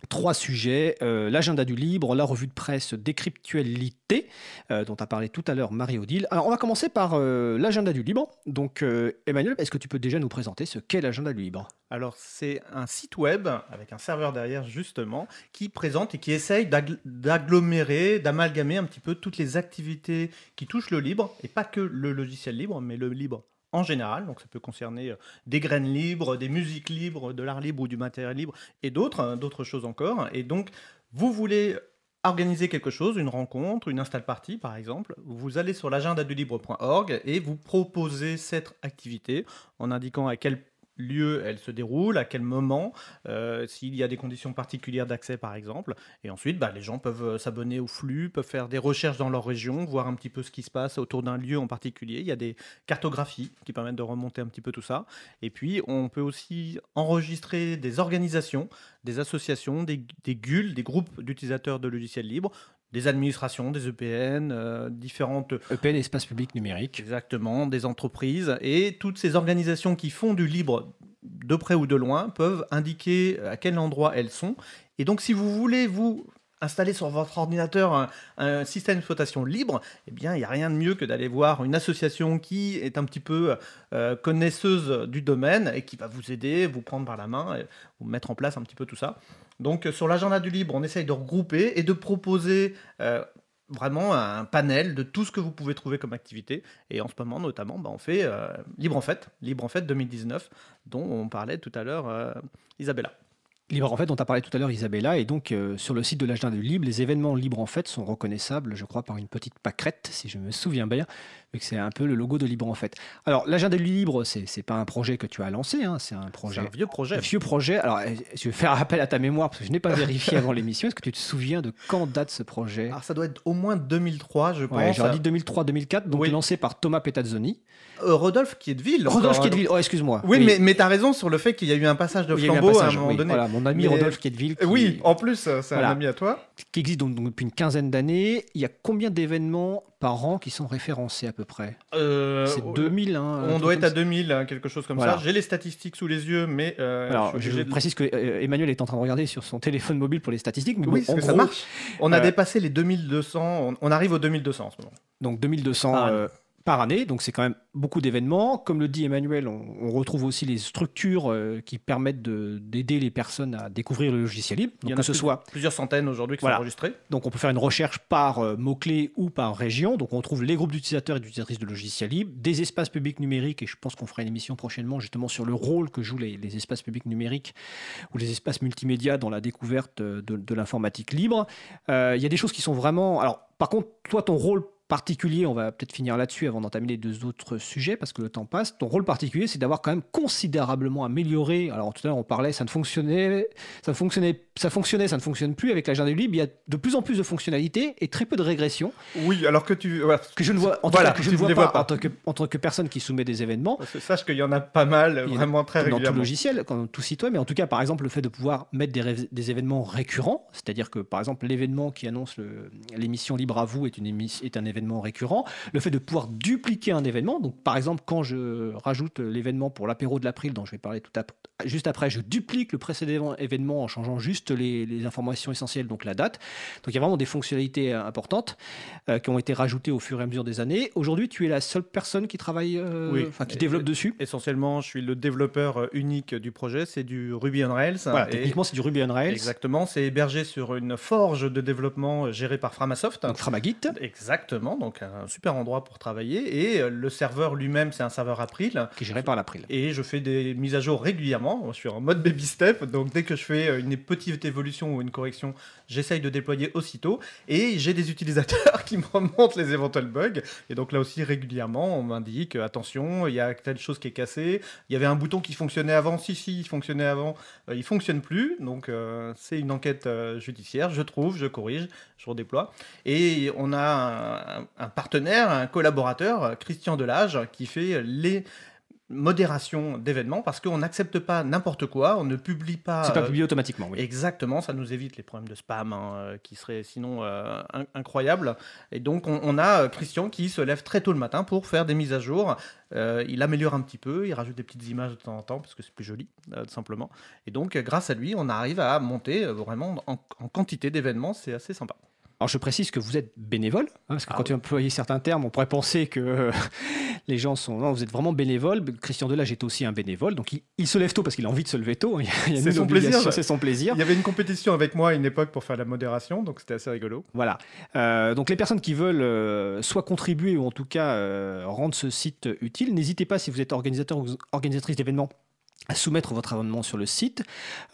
trois sujets, euh, l'agenda du libre, la revue de presse Décryptualité, euh, dont a parlé tout à l'heure Marie-Odile. Alors on va commencer par euh, l'agenda du libre. Donc Emmanuel, est-ce que tu peux déjà nous présenter ce qu'est l'agenda du libre? Alors c'est un site web avec un serveur derrière justement qui présente et qui essaye d'agglomérer, d'amalgamer un petit peu toutes les activités qui touchent le libre, et pas que le logiciel libre, mais le libre en général, donc ça peut concerner euh, des graines libres, des musiques libres, de l'art libre ou du matériel libre, et d'autres, hein, d'autres choses encore. Et donc, vous voulez organiser quelque chose, une rencontre, une install party par exemple, vous allez sur l'agenda du libre.org et vous proposez cette activité en indiquant à quel lieu elle se déroule, à quel moment, euh, s'il y a des conditions particulières d'accès par exemple. Et ensuite, bah, les gens peuvent euh, s'abonner au flux, peuvent faire des recherches dans leur région, voir un petit peu ce qui se passe autour d'un lieu en particulier. Il y a des cartographies qui permettent de remonter un petit peu tout ça. Et puis, on peut aussi enregistrer des organisations, des associations, des, des des groupes d'utilisateurs de logiciels libres, des administrations, des EPN, euh, différentes... EPN, espace public numérique. Exactement, des entreprises. Et toutes ces organisations qui font du libre de près ou de loin peuvent indiquer à quel endroit elles sont. Et donc si vous voulez vous installer sur votre ordinateur un, système d'exploitation libre, eh bien, il n'y a rien de mieux que d'aller voir une association qui est un petit peu euh, connaisseuse du domaine et qui va vous aider, vous prendre par la main, et vous mettre en place un petit peu tout ça. Donc euh, sur l'agenda du libre, on essaye de regrouper et de proposer euh, vraiment un panel de tout ce que vous pouvez trouver comme activité. Et en ce moment, notamment, bah, on fait euh, Libre en Fête, Libre en Fête 2019, dont on parlait tout à l'heure Isabella. Libre en fait, dont tu as parlé tout à l'heure, Isabella, et donc sur le site de l'agenda du libre, les événements Libre en fait sont reconnaissables, je crois, par une petite pâquerette, si je me souviens bien, mais c'est un peu le logo de Libre en fait. Alors, l'agenda du libre, c'est n'est pas un projet que tu as lancé, hein, c'est un projet. un vieux projet. Un vieux projet. Alors, eh, je vais faire appel à ta mémoire parce que je n'ai pas vérifié avant l'émission. Est-ce que tu te souviens de quand date ce projet? Alors, ça doit être au moins 2003, je pense. J'aurais dit 2003-2004, donc lancé par Thomas Petazzoni. Euh, Rodolphe Kiedville. Rodolphe Kiedville, oh, excuse-moi. Oui, mais, mais tu as raison sur le fait qu'il y a eu un passage de flambeau à un moment donné. Voilà, mon ami Rodolphe Kiedville. Oui, en plus, c'est un ami à toi. Qui existe donc depuis une quinzaine d'années. Il y a combien d'événements par an qui sont référencés à peu près euh, C'est 2000. Hein, on doit être à 2000, hein, quelque chose comme ça. J'ai les statistiques sous les yeux, mais. Euh, Alors, je, précise que euh, Emmanuel est en train de regarder sur son téléphone mobile pour les statistiques. Mais oui, bon, ça marche. On a dépassé les 2200. On, arrive aux 2200 en ce moment. Donc 2200 par année, donc c'est quand même beaucoup d'événements. Comme le dit Emmanuel, on, retrouve aussi les structures euh, qui permettent d'aider les personnes à découvrir le logiciel libre. Donc, Il y en a ce soit plusieurs centaines aujourd'hui qui sont enregistrés. Donc on peut faire une recherche par euh, mots-clés ou par région. Donc on trouve les groupes d'utilisateurs et d'utilisatrices de logiciels libres, des espaces publics numériques, et je pense qu'on fera une émission prochainement justement sur le rôle que jouent les, espaces publics numériques ou les espaces multimédia dans la découverte de, de l'informatique libre. Euh, il y a des choses qui sont vraiment... Alors par contre, toi, ton rôle particulier, on va peut-être finir là-dessus avant d'entamer les deux autres sujets parce que le temps passe. Ton rôle particulier, c'est d'avoir quand même considérablement amélioré. Alors tout à l'heure, on parlait, ça ne fonctionnait, ça fonctionnait, ça fonctionnait, ça ne fonctionne plus avec l'agenda du libre. Il y a de plus en plus de fonctionnalités et très peu de régression. Oui, alors que tu, que je ne vois, en que je ne vois pas, En, tant que, en tant que personne qui soumet des événements. sache qu'il y en a pas mal, vraiment très régulièrement. Dans tout logiciel, dans tout site web, mais en tout cas, par exemple, le fait de pouvoir mettre des, des événements récurrents, c'est-à-dire que par exemple, l'événement qui annonce l'émission Libre à vous est, une est un événement récurrent le fait de pouvoir dupliquer un événement. Donc, par exemple, quand je rajoute l'événement pour l'apéro de l'April, dont je vais parler tout à, juste après, je duplique le précédent événement en changeant juste les, informations essentielles, donc la date. Donc, il y a vraiment des fonctionnalités euh, importantes euh, qui ont été rajoutées au fur et à mesure des années. Aujourd'hui, tu es la seule personne qui travaille, euh, qui développe dessus? Essentiellement, je suis le développeur unique du projet. C'est du Ruby on Rails. Voilà, techniquement, c'est du Ruby on Rails. Exactement. C'est hébergé sur une forge de développement gérée par Framasoft. Donc, Framagit. Exactement donc un super endroit pour travailler. Et le serveur lui-même, c'est un serveur April. Qui est géré par l'April. Et je fais des mises à jour régulièrement. Je suis en mode baby step, donc dès que je fais une petite évolution ou une correction, j'essaye de déployer aussitôt. Et j'ai des utilisateurs qui me remontent les éventuels bugs. Et donc là aussi, régulièrement, on m'indique attention, il y a telle chose qui est cassée. Il y avait un bouton qui fonctionnait avant. Si, si, il fonctionnait avant. Euh, il fonctionne plus. Donc euh, c'est une enquête euh, judiciaire. Je trouve, je corrige, je redéploie. Et on a un, partenaire, un collaborateur, Christian Delage, qui fait les modération d'événements parce qu'on n'accepte pas n'importe quoi, on ne publie pas. C'est pas publié automatiquement, oui. Exactement, ça nous évite les problèmes de spam hein, qui seraient sinon incroyables. Et donc on, a Christian qui se lève très tôt le matin pour faire des mises à jour. il améliore un petit peu, il rajoute des petites images de temps en temps parce que c'est plus joli, tout simplement. Et donc grâce à lui, on arrive à monter vraiment en quantité d'événements, c'est assez sympa. Alors je précise que vous êtes bénévole, hein, parce que ah quand tu employes certains termes, on pourrait penser que les gens sont... Non, vous êtes vraiment bénévole. Christian Delage est aussi un bénévole, donc il, se lève tôt parce qu'il a envie de se lever tôt. C'est son plaisir. C'est son plaisir. Il y avait une compétition avec moi à une époque pour faire la modération, donc c'était assez rigolo. Voilà. Euh, donc les personnes qui veulent euh, soit contribuer ou en tout cas euh, rendre ce site utile, n'hésitez pas si vous êtes organisateur ou organisatrice d'événements à soumettre votre abonnement sur le site,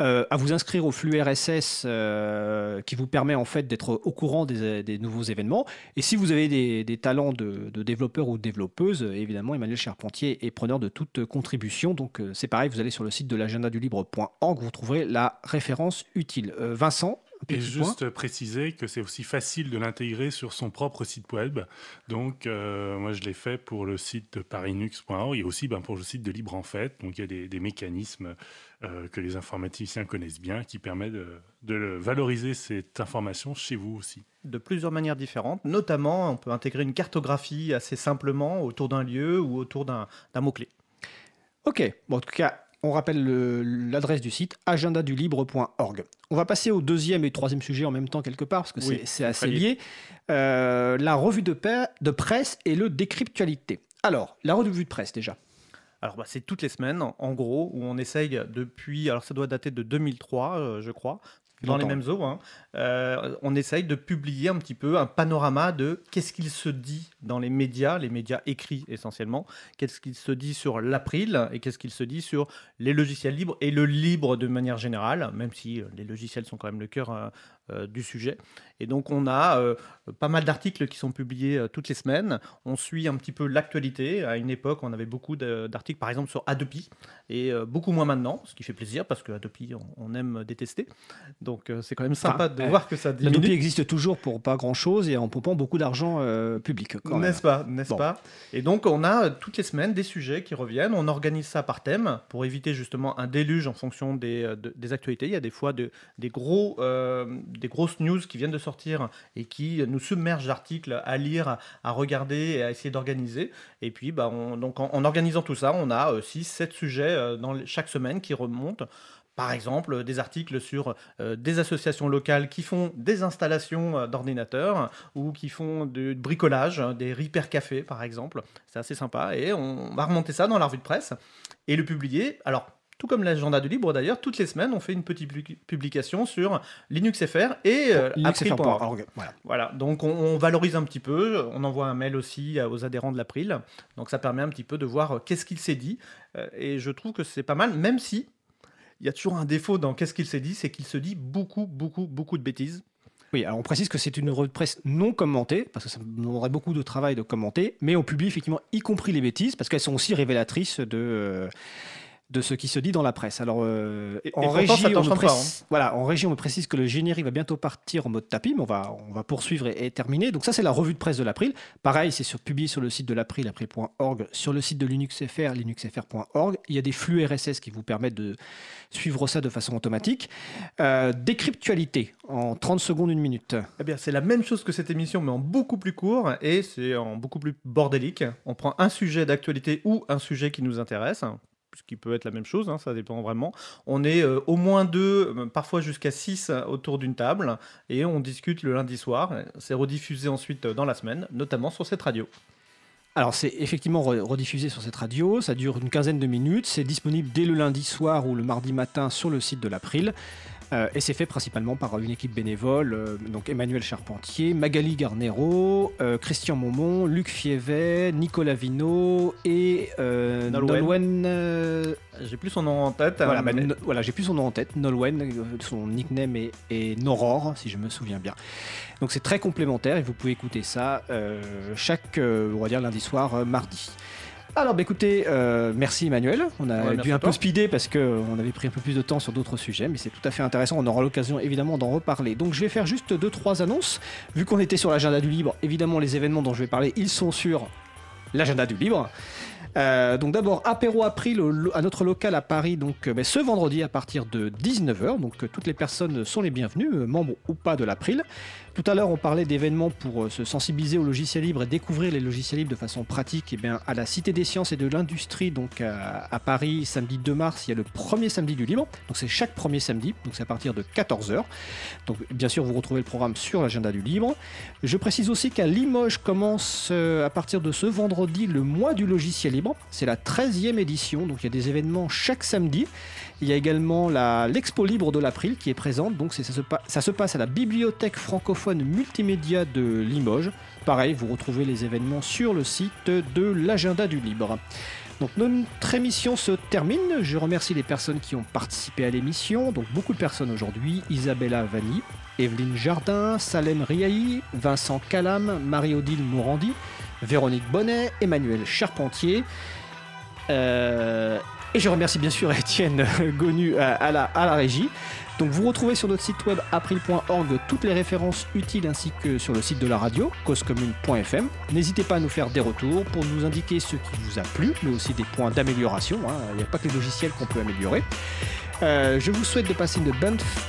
euh, à vous inscrire au flux RSS euh, qui vous permet en fait d'être au courant des, nouveaux événements. Et si vous avez des, talents de, de, développeurs ou de développeuses, évidemment, Emmanuel Charpentier est preneur de toute contribution. Donc euh, c'est pareil, vous allez sur le site de l'agenda du libre.org, vous trouverez la référence utile. Vincent, et juste préciser que c'est aussi facile de l'intégrer sur son propre site web. Donc, euh, moi, je l'ai fait pour le site de parinux.org et aussi ben, pour le site de Libre en Fait. Donc, il y a des, mécanismes euh, que les informaticiens connaissent bien qui permettent de, valoriser cette information chez vous aussi. De plusieurs manières différentes. Notamment, on peut intégrer une cartographie assez simplement autour d'un lieu ou autour d'un mot-clé. Ok, bon, en tout cas, on rappelle l'adresse du site agendadulibre.org. On va passer au deuxième et troisième sujet en même temps quelque part, parce que c'est assez lié. Euh, la revue de, de, presse et le décryptualité. Alors, la revue de presse déjà. Alors, bah, c'est toutes les semaines, en gros, où on essaye depuis, alors ça doit dater de 2003, euh, je crois, dans les mêmes eaux, hein. euh, on essaye de publier un petit peu un panorama de qu'est-ce qu'il se dit dans les médias, les médias écrits essentiellement, qu'est-ce qu'il se dit sur l'April et qu'est-ce qu'il se dit sur les logiciels libres et le libre de manière générale, même si euh, les logiciels sont quand même le cœur euh, du sujet. Et donc on a euh, pas mal d'articles qui sont publiés euh, toutes les semaines. On suit un petit peu l'actualité. À une époque, on avait beaucoup d'articles, par exemple, sur Adobe, et beaucoup moins maintenant, ce qui fait plaisir parce que Adobe, on, aime détester. Donc c'est quand même sympa de voir que ça diminue. Adobe existe toujours pour pas grand-chose et en pompant beaucoup d'argent public. N'est-ce pas, n'est-ce pas? Et donc on a toutes les semaines des sujets qui reviennent. On organise ça par thème pour éviter justement un déluge en fonction des, des actualités. Il y a des fois de, des gros des grosses news qui viennent de sortir et qui nous submergent d'articles à lire, à regarder et à essayer d'organiser. Et puis, bah, donc en, organisant tout ça, on a 6-7 euh, sujets euh, dans chaque semaine qui remontent. Par exemple, des articles sur euh, des associations locales qui font des installations d'ordinateurs ou qui font du bricolage, hein, des repair cafés par exemple. C'est assez sympa et on va remonter ça dans la revue de presse et le publier. Alors, tout comme l'agenda de libre d'ailleurs, toutes les semaines, on fait une petite publication sur LinuxFR et euh, April.org. Voilà. donc on, valorise un petit peu, on envoie un mail aussi aux adhérents de l'April, donc ça permet un petit peu de voir euh, qu'est-ce qu'il s'est dit, euh, et je trouve que c'est pas mal, même si il y a toujours un défaut dans qu'est-ce qu'il s'est dit, c'est qu'il se dit beaucoup, beaucoup, beaucoup de bêtises. Oui, alors on précise que c'est une revue de presse non commentée, parce que ça demanderait beaucoup de travail de commenter, mais on publie effectivement y compris les bêtises, parce qu'elles sont aussi révélatrices de de ce qui se dit dans la presse. Alors, euh, en, régie, on me hein. voilà, en régie, on me précise que le générique va bientôt partir en mode tapis, mais on va, on va poursuivre et, terminer. Donc ça, c'est la revue de presse de l'April. Pareil, c'est sur, publié sur le site de l'April, april.org, sur le site de LinuxFR, linuxfr.org. Il y a des flux RSS qui vous permettent de suivre ça de façon automatique. Euh, décryptualité, en 30 secondes, une minute. Eh bien, c'est la même chose que cette émission, mais en beaucoup plus court et c'est en beaucoup plus bordélique. On prend un sujet d'actualité ou un sujet qui nous intéresse ce qui peut être la même chose, hein, ça dépend vraiment. On est euh, au moins deux, euh, parfois jusqu'à six euh, autour d'une table, et on discute le lundi soir. C'est rediffusé ensuite dans la semaine, notamment sur cette radio. Alors c'est effectivement rediffusé sur cette radio, ça dure une quinzaine de minutes, c'est disponible dès le lundi soir ou le mardi matin sur le site de l'April. Euh, et c'est fait principalement par une équipe bénévole, euh, donc Emmanuel Charpentier, Magali Garnero, euh, Christian Momon, Luc Fievet, Nicolas Vino et Nolwenn. j'ai plus son nom en tête. Voilà, bah, voilà j'ai plus son nom en tête. Nolwenn, son nickname est, est, Noror, si je me souviens bien. Donc c'est très complémentaire et vous pouvez écouter ça chaque, on va dire lundi soir, mardi. Alors, bah, écoutez, euh, merci Emmanuel. On a dû un peu speeder parce qu'on euh, avait pris un peu plus de temps sur d'autres sujets, mais c'est tout à fait intéressant. On aura l'occasion évidemment d'en reparler. Donc, je vais faire juste deux trois annonces. Vu qu'on était sur l'agenda du libre, évidemment, les événements dont je vais parler, ils sont sur l'agenda du libre. Euh, donc d'abord apéro April à notre local à Paris donc bah, ce vendredi à partir de 19h donc toutes les personnes sont les bienvenues membres ou pas de l'April tout à l'heure, on parlait d'événements pour euh, se sensibiliser au logiciel libre et découvrir les logiciels libres de façon pratique. Et eh bien, à la Cité des Sciences et de l'Industrie, donc à, Paris, samedi 2 mars, il y a le premier samedi du libre. Donc c'est chaque premier samedi, donc c'est à partir de 14h. Donc bien sûr, vous retrouvez le programme sur l'agenda du libre. Je précise aussi qu'à Limoges commence euh, à partir de ce vendredi le mois du logiciel libre. C'est la 13e édition, donc il y a des événements chaque samedi. Il y a également l'expo libre de l'April qui est présente. Donc ça se, passe à la bibliothèque francophone multimédia de Limoges. Pareil, vous retrouvez les événements sur le site de l'agenda du libre. Donc notre émission se termine. Je remercie les personnes qui ont participé à l'émission. Donc beaucoup de personnes aujourd'hui. Isabella Vanni, Evelyne Jardin, Salem Riahi, Vincent Calam, Marie-Odile Morandi, Véronique Bonnet, Emmanuel Charpentier. Euh, et je remercie bien sûr Étienne Gonu à, la, régie. Donc vous retrouvez sur notre site web april.org toutes les références utiles ainsi que sur le site de la radio, causecommune.fm. N'hésitez pas à nous faire des retours pour nous indiquer ce qui vous a plu, mais aussi des points d'amélioration. Hein. Il n'y a pas que les logiciels qu'on peut améliorer. Euh, je vous souhaite de passer une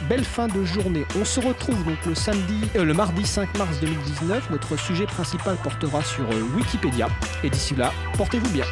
belle fin de journée. On se retrouve donc le samedi, euh, le mardi 5 mars 2019. Notre sujet principal portera sur Wikipédia. Et d'ici là, portez-vous bien.